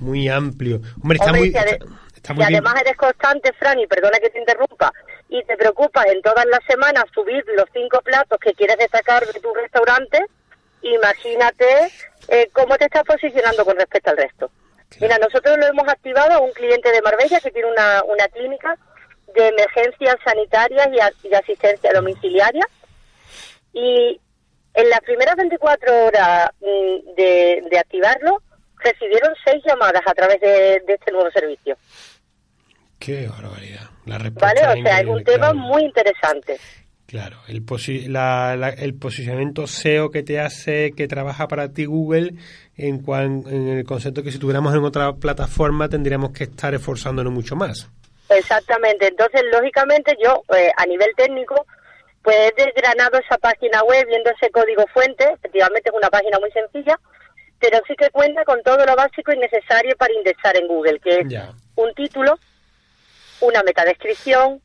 muy amplio. Hombre, está Hombre, muy, está, está muy bien. además eres constante, Fran, y perdona que te interrumpa, y te preocupas en todas las semanas subir los cinco platos que quieres destacar de tu restaurante, imagínate eh, cómo te estás posicionando con respecto al resto. Mira, nosotros lo hemos activado a un cliente de Marbella que tiene una, una clínica de emergencias sanitarias y, a- y asistencia domiciliaria. Y en las primeras 24 horas mm, de, de activarlo, recibieron seis llamadas a través de, de este nuevo servicio. Qué barbaridad. La respuesta ¿Vale? O sea, es un tema claro. muy interesante. Claro, el, posi- la- la- el posicionamiento SEO que te hace, que trabaja para ti Google, en, cuan- en el concepto que si tuviéramos en otra plataforma tendríamos que estar esforzándonos mucho más. Exactamente. Entonces, lógicamente, yo, eh, a nivel técnico, pues he desgranado esa página web viendo ese código fuente. Efectivamente, es una página muy sencilla, pero sí que cuenta con todo lo básico y necesario para indexar en Google, que es Ya. un título, una metadescripción,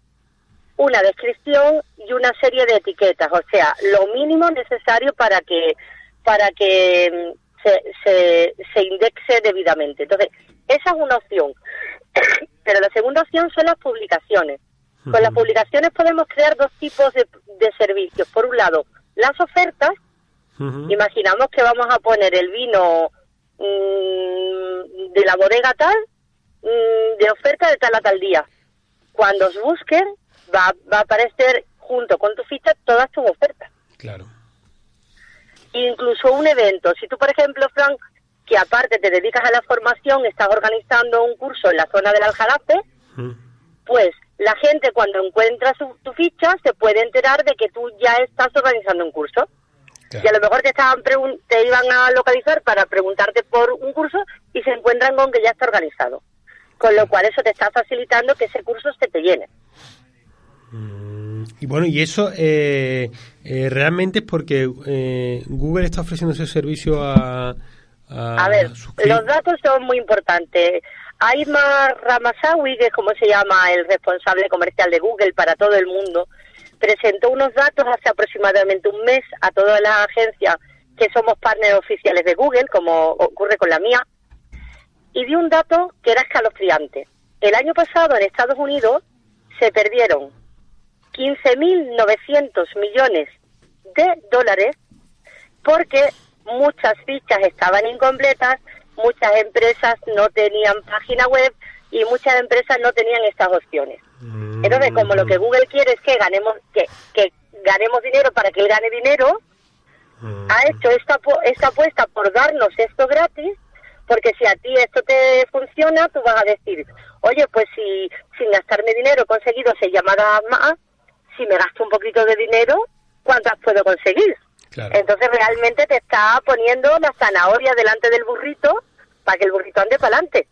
una descripción y una serie de etiquetas, o sea, lo mínimo necesario para que para que mm, se, se, se indexe debidamente. Entonces, esa es una opción. Pero la segunda opción son las publicaciones. Con las publicaciones podemos crear dos tipos de, de servicios. Por un lado, las ofertas. Imaginamos que vamos a poner el vino mm, de la bodega tal, mm, de oferta de tal a tal día. Cuando os busquen, va, va a aparecer junto con tu ficha todas tus ofertas. Claro. Incluso un evento. Si tú, por ejemplo, Frank, que aparte te dedicas a la formación, estás organizando un curso en la zona del Aljarafe, pues la gente cuando encuentra su- tu ficha se puede enterar de que tú ya estás organizando un curso. Y a lo mejor te, estaban te iban a localizar para preguntarte por un curso y se encuentran con que ya está organizado. Con lo cual eso te está facilitando que ese curso se te llene. Y bueno, y eso eh, eh, realmente es porque eh, Google está ofreciendo ese servicio a, a, A ver, los datos son muy importantes. Aymar Ramasawi, que es como se llama el responsable comercial de Google para todo el mundo, presentó unos datos hace aproximadamente un mes a todas las agencias que somos partners oficiales de Google, como ocurre con la mía, y dio un dato que era escalofriante. El año pasado en Estados Unidos se perdieron 15.900 millones de dólares porque muchas fichas estaban incompletas, muchas empresas no tenían página web y muchas empresas no tenían estas opciones. Entonces, como lo que Google quiere es que ganemos que, que ganemos dinero para que él gane dinero, ha hecho esta esta apuesta por darnos esto gratis, porque si a ti esto te funciona, tú vas a decir, oye, pues si sin gastarme dinero he conseguido seis llamadas más, si me gasto un poquito de dinero, ¿cuántas puedo conseguir? Entonces realmente te está poniendo la zanahoria delante del burrito para que el burrito ande para adelante.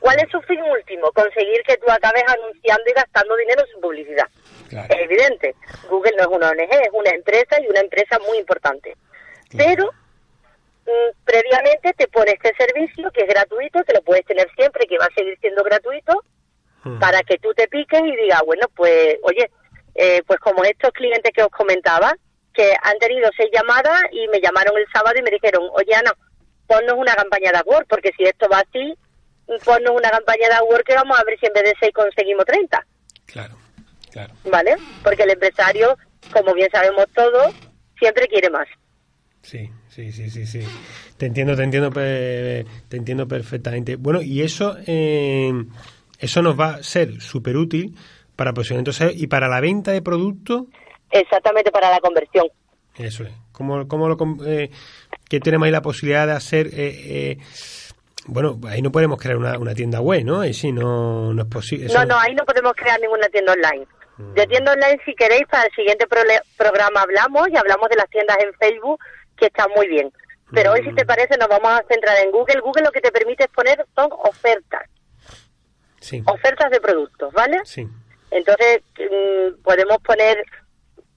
¿Cuál es su fin último? Conseguir que tú acabes anunciando y gastando dinero sin publicidad. Es evidente. Google no es una ONG, es una empresa y una empresa muy importante. Pero previamente te pone este servicio que es gratuito, que lo puedes tener siempre, que va a seguir siendo gratuito, para que tú te piques y digas, bueno, pues, oye, eh, pues como estos clientes que os comentaba, que han tenido seis llamadas y me llamaron el sábado y me dijeron, oye Ana, ponnos una campaña de AdWords, porque si esto va así, ponnos una campaña de AdWords que vamos a ver si en vez de seis conseguimos 30. Claro, claro. ¿Vale? Porque el empresario, como bien sabemos todos, siempre quiere más. Sí, sí, sí, sí, sí. Te entiendo, te entiendo, te entiendo perfectamente. Bueno, y eso, eh, eso nos va a ser súper útil para posicionamiento y para la venta de productos. Exactamente para la conversión. Eso es. ¿Cómo, cómo lo, eh, que tenemos ahí la posibilidad de hacer? eh, eh, bueno, ahí no podemos crear una, una tienda web, ¿no? Ahí sí, no, no es posible. No, no, ahí no podemos crear ninguna tienda online. De tienda online, si queréis, para el siguiente prole- programa hablamos y hablamos de las tiendas en Facebook, que están muy bien. Pero hoy, si te parece, nos vamos a centrar en Google. Google lo que te permite es poner son ofertas, Sí, ofertas de productos, ¿vale? sí. Entonces, mm, podemos poner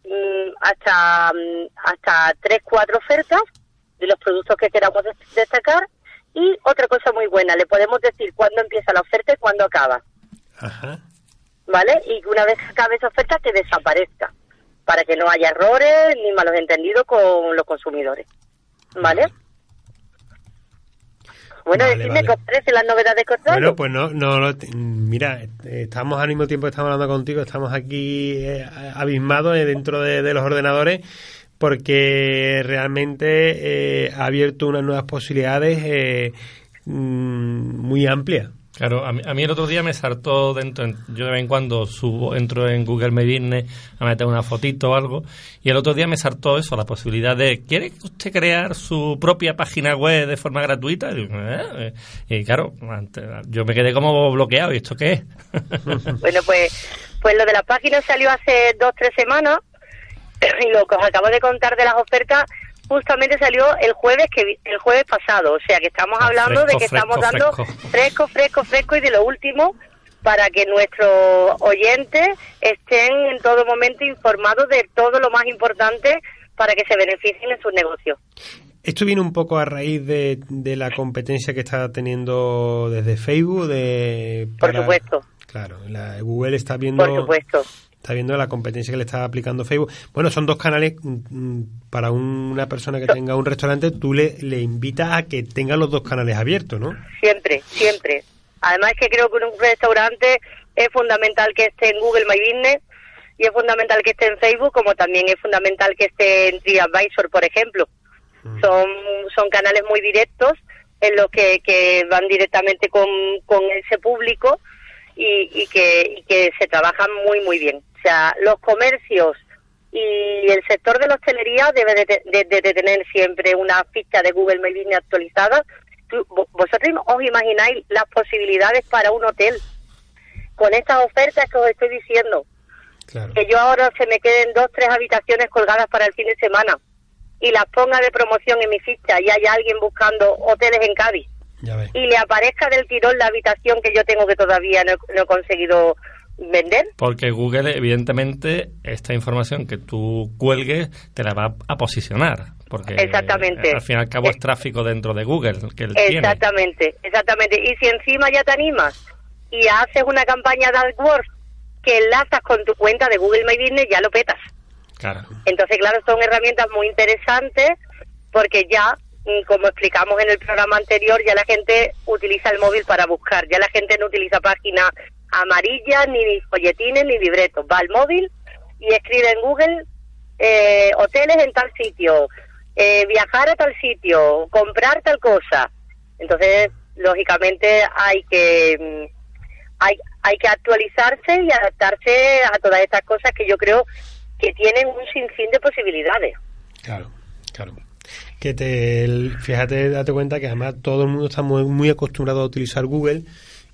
mm, hasta, mm, hasta tres, cuatro ofertas de los productos que queramos des- destacar. Y otra cosa muy buena, le podemos decir cuándo empieza la oferta y cuándo acaba. Ajá. ¿vale? Y que una vez que acabe esa oferta que desaparezca, para que no haya errores ni malos entendidos con los consumidores, ¿vale? Bueno, Vale, decidme vale. qué os las novedades que os. Bueno, pues no, no, mira, estamos al mismo tiempo que estamos hablando contigo, estamos aquí eh, abismados eh, dentro de, de los ordenadores porque realmente eh, ha abierto unas nuevas posibilidades eh, mm, muy amplias. Claro, a mí, a mí el otro día me saltó dentro, en- yo de vez en cuando subo, entro en Google My Business a meter una fotito o algo, y el otro día me saltó eso, la posibilidad de, ¿quiere usted crear su propia página web de forma gratuita? Y, digo, "Eh". Y claro, yo me quedé como bloqueado, ¿y esto qué es? Bueno, pues, pues lo de las páginas salió hace dos, tres semanas y lo que os acabo de contar de las ofertas justamente salió el jueves que el jueves pasado, o sea que estamos hablando de fresco, que estamos dando fresco. fresco, fresco, fresco y de lo último para que nuestros oyentes estén en todo momento informados de todo lo más importante para que se beneficien en sus negocios. Esto viene un poco a raíz de, de la competencia que está teniendo desde Facebook. De, Por supuesto, Claro, la Google está viendo, por supuesto. Está viendo la competencia que le está aplicando Facebook. Bueno, son dos canales mm, mm, para un- una persona que tenga un restaurante. Tú le, le invitas a que tenga los dos canales abiertos, ¿no? Siempre, siempre. Además que creo que en un restaurante es fundamental que esté en Google My Business y es fundamental que esté en Facebook, como también es fundamental que esté en TripAdvisor, por ejemplo. Son, son canales muy directos en los que, que van directamente con, con ese público y, y que, y que se trabajan muy, muy bien. O sea, los comercios y el sector de la hostelería debe de, de- de- de tener siempre una ficha de Google My Business actualizada. ¿Vosotros os imagináis las posibilidades para un hotel con estas ofertas que os estoy diciendo? Que yo ahora se me queden dos, tres habitaciones colgadas para el fin de semana y las ponga de promoción en mi ficha y haya alguien buscando hoteles en Cádiz y le aparezca del tirón la habitación que yo tengo que todavía no, he- no he conseguido vender. Porque Google, evidentemente, esta información que tú cuelgues te la va a posicionar. Porque Exactamente. eh, al fin y al cabo es tráfico dentro de Google que él tiene. Exactamente, exactamente. Y si encima ya te animas y haces una campaña de AdWords que enlazas con tu cuenta de Google My Business ya lo petas. Claro. Entonces, claro, son herramientas muy interesantes porque ya, como explicamos en el programa anterior, ya la gente utiliza el móvil para buscar. Ya la gente no utiliza páginas amarillas, ni folletines, ni libretos. Va al móvil y escribe en Google eh, hoteles en tal sitio, eh, viajar a tal sitio, comprar tal cosa. Entonces, lógicamente, hay que. mm, hay, hay que actualizarse y adaptarse a todas estas cosas que yo creo que tienen un sinfín de posibilidades. Claro, claro. Que te, fíjate, date cuenta que además todo el mundo está muy, muy acostumbrado a utilizar Google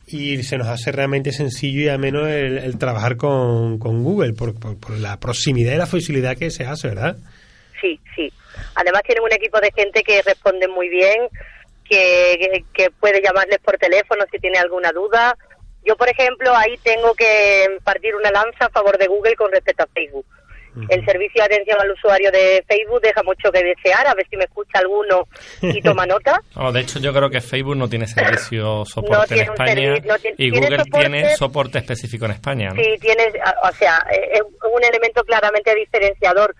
y se nos hace realmente sencillo y ameno el, el trabajar con, con Google por, por, por la proximidad y la facilidad que se hace, ¿verdad? Sí, sí. Además tienen un equipo de gente que responde muy bien, que, que, que puede llamarles por teléfono si tiene alguna duda. Yo, por ejemplo, ahí tengo que partir una lanza a favor de Google con respecto a Facebook. El servicio de atención al usuario de Facebook deja mucho que desear, a ver si me escucha alguno y toma nota. Oh, de hecho, yo creo que Facebook no tiene servicio soporte No en tiene España servi- no tiene- y tiene Google soporte- tiene soporte específico en España. ¿no? Sí, tienes, a- o sea, es un elemento claramente diferenciador.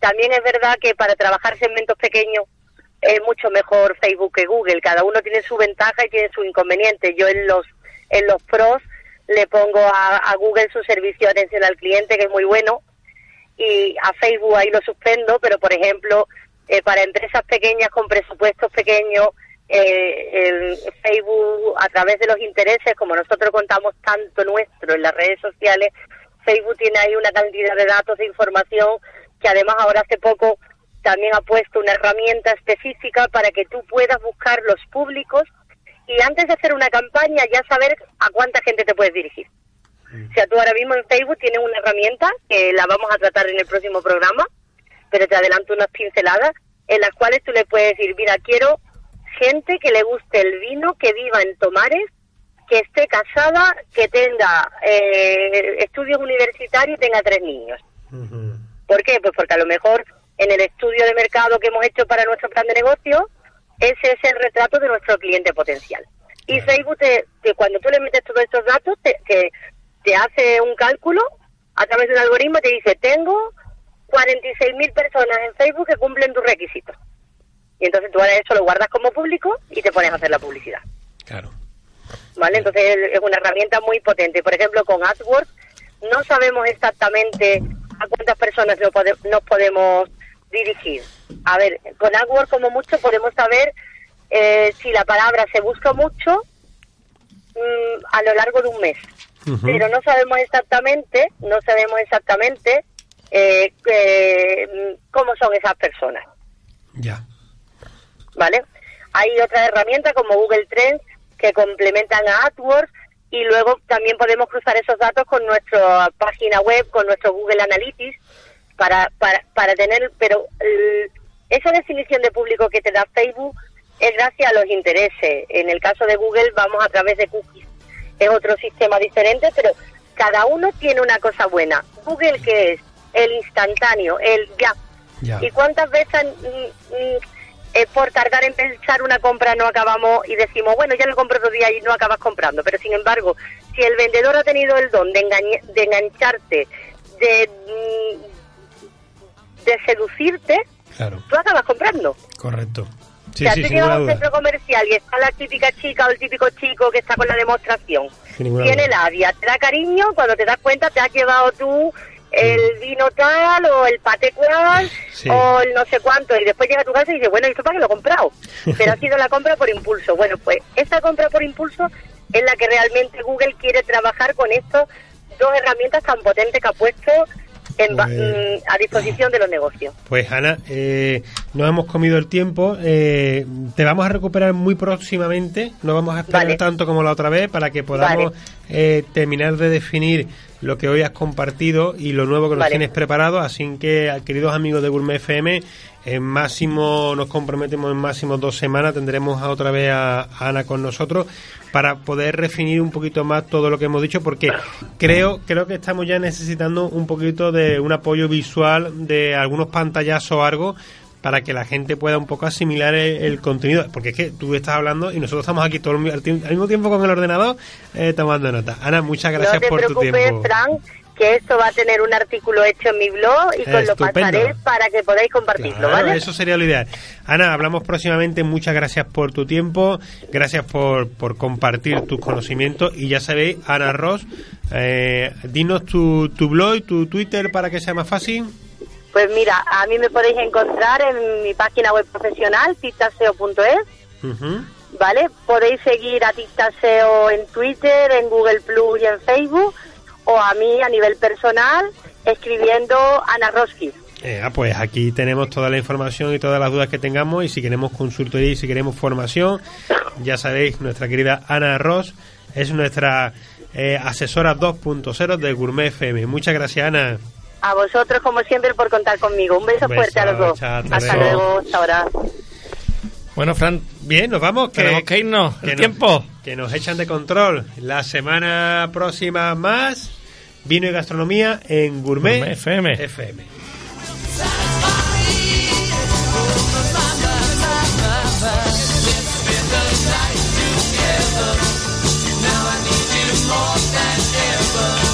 También es verdad que para trabajar segmentos pequeños es mucho mejor Facebook que Google. Cada uno tiene su ventaja y tiene su inconveniente. Yo en los en los pros le pongo a, a Google su servicio de atención al cliente, que es muy bueno, y a Facebook ahí lo suspendo, pero por ejemplo, eh, para empresas pequeñas con presupuestos pequeños, eh, Facebook, a través de los intereses, como nosotros contamos tanto nuestro en las redes sociales, Facebook tiene ahí una cantidad de datos e información que además ahora hace poco también ha puesto una herramienta específica para que tú puedas buscar los públicos y antes de hacer una campaña ya saber a cuánta gente te puedes dirigir. O sea, tú ahora mismo en Facebook tienes una herramienta que la vamos a tratar en el próximo programa, pero te adelanto unas pinceladas en las cuales tú le puedes decir, mira, quiero gente que le guste el vino, que viva en Tomares, que esté casada, que tenga eh, estudios universitarios y tenga tres niños. ¿Por qué? Pues porque a lo mejor en el estudio de mercado que hemos hecho para nuestro plan de negocio, ese es el retrato de nuestro cliente potencial. Y Facebook, te, te- cuando tú le metes todos estos datos, te, te, te hace un cálculo a través de un algoritmo y te dice, tengo 46.000 personas en Facebook que cumplen tus requisitos. Y entonces tú ahora eso lo guardas como público y te pones a hacer la publicidad. Claro. ¿vale? Entonces es- una herramienta muy potente. Por ejemplo, con AdWords no sabemos exactamente a cuántas personas nos podemos dirigir. A ver, con AdWords como mucho podemos saber eh, si la palabra se busca mucho mm, a lo largo de un mes. Pero no sabemos exactamente, no sabemos exactamente eh, mm, cómo son esas personas. Ya. ¿vale? Hay otras herramientas como Google Trends que complementan a AdWords y luego también podemos cruzar esos datos con nuestra página web, con nuestro Google Analytics para, para, para tener, pero el- esa definición de público que te da Facebook es gracias a los intereses. En el caso de Google vamos a través de cookies. Es otro sistema diferente, pero cada uno tiene una cosa buena. Google que es el instantáneo, el ya. Ya. ¿Y cuántas veces mm, mm, eh, por tardar en pensar una compra no acabamos y decimos, bueno, ya lo compro otro día y no acabas comprando? Pero sin embargo, si el vendedor ha tenido el don de, de engancharte, de, mm, de seducirte, Claro, tú acabas comprando. correcto. Sí, o sea, sí, tú llegas a un centro comercial y está la típica chica o el típico chico que está con la demostración. Tiene labia, te da cariño, cuando te das cuenta te has llevado tú el vino tal o el pate cual Sí. o el no sé cuánto y después llega a tu casa y dices, bueno, ¿y esto para qué lo he comprado? Pero ha sido la compra por impulso. Bueno, pues esa compra por impulso es la que realmente Google quiere trabajar con estas dos herramientas tan potentes que ha puesto en Pues- mm, a disposición de los negocios. Pues Ana, eh, nos hemos comido el tiempo. eh, te vamos a recuperar muy próximamente. No vamos a esperar Vale. tanto como la otra vez para que podamos Vale. eh, terminar de definir lo que hoy has compartido y lo nuevo que nos Vale. tienes preparado. Así que, queridos amigos de Gourmet FM, en máximo nos comprometemos en máximo dos semanas. Tendremos a otra vez a, a Ana con nosotros para poder definir un poquito más todo lo que hemos dicho, porque creo creo que estamos ya necesitando un poquito de un apoyo visual de algunos pantallazos o algo para que la gente pueda un poco asimilar el, el contenido. Porque es que tú estás hablando y nosotros estamos aquí todo el, al, mismo tiempo con el ordenador eh, tomando nota. Ana, muchas gracias no por tu preocupes, tiempo. Fran, que esto va a tener un artículo hecho en mi blog y con lo Estupendo. pasaré para que podáis compartirlo, Claro, ¿vale? eso sería lo ideal. Ana, hablamos próximamente. Muchas gracias por tu tiempo. Gracias por, por compartir tus conocimientos. Y ya sabéis, Ana Ross, eh, dinos tu, tu blog y tu Twitter para que sea más fácil. Pues mira, a mí me podéis encontrar en mi página web profesional, titaseo.es. ¿vale? Podéis seguir a Titaseo en Twitter, en Google Plus y en Facebook, o a mí a nivel personal, escribiendo Ana Roski. Eh, ah, pues aquí tenemos toda la información y todas las dudas que tengamos y si queremos consultoría y si queremos formación, ya sabéis, nuestra querida Ana Ross es nuestra eh, asesora 2.0 de Gourmet FM. Muchas gracias, Ana. A vosotros, como siempre, por contar conmigo. Un beso, fuerte a los dos. Hasta luego, hasta ahora. Bueno, Fran, bien, nos vamos. Que, Tenemos nos. Que nos echan de control. La semana próxima más vino y gastronomía en Gourmet, FM. FM. Now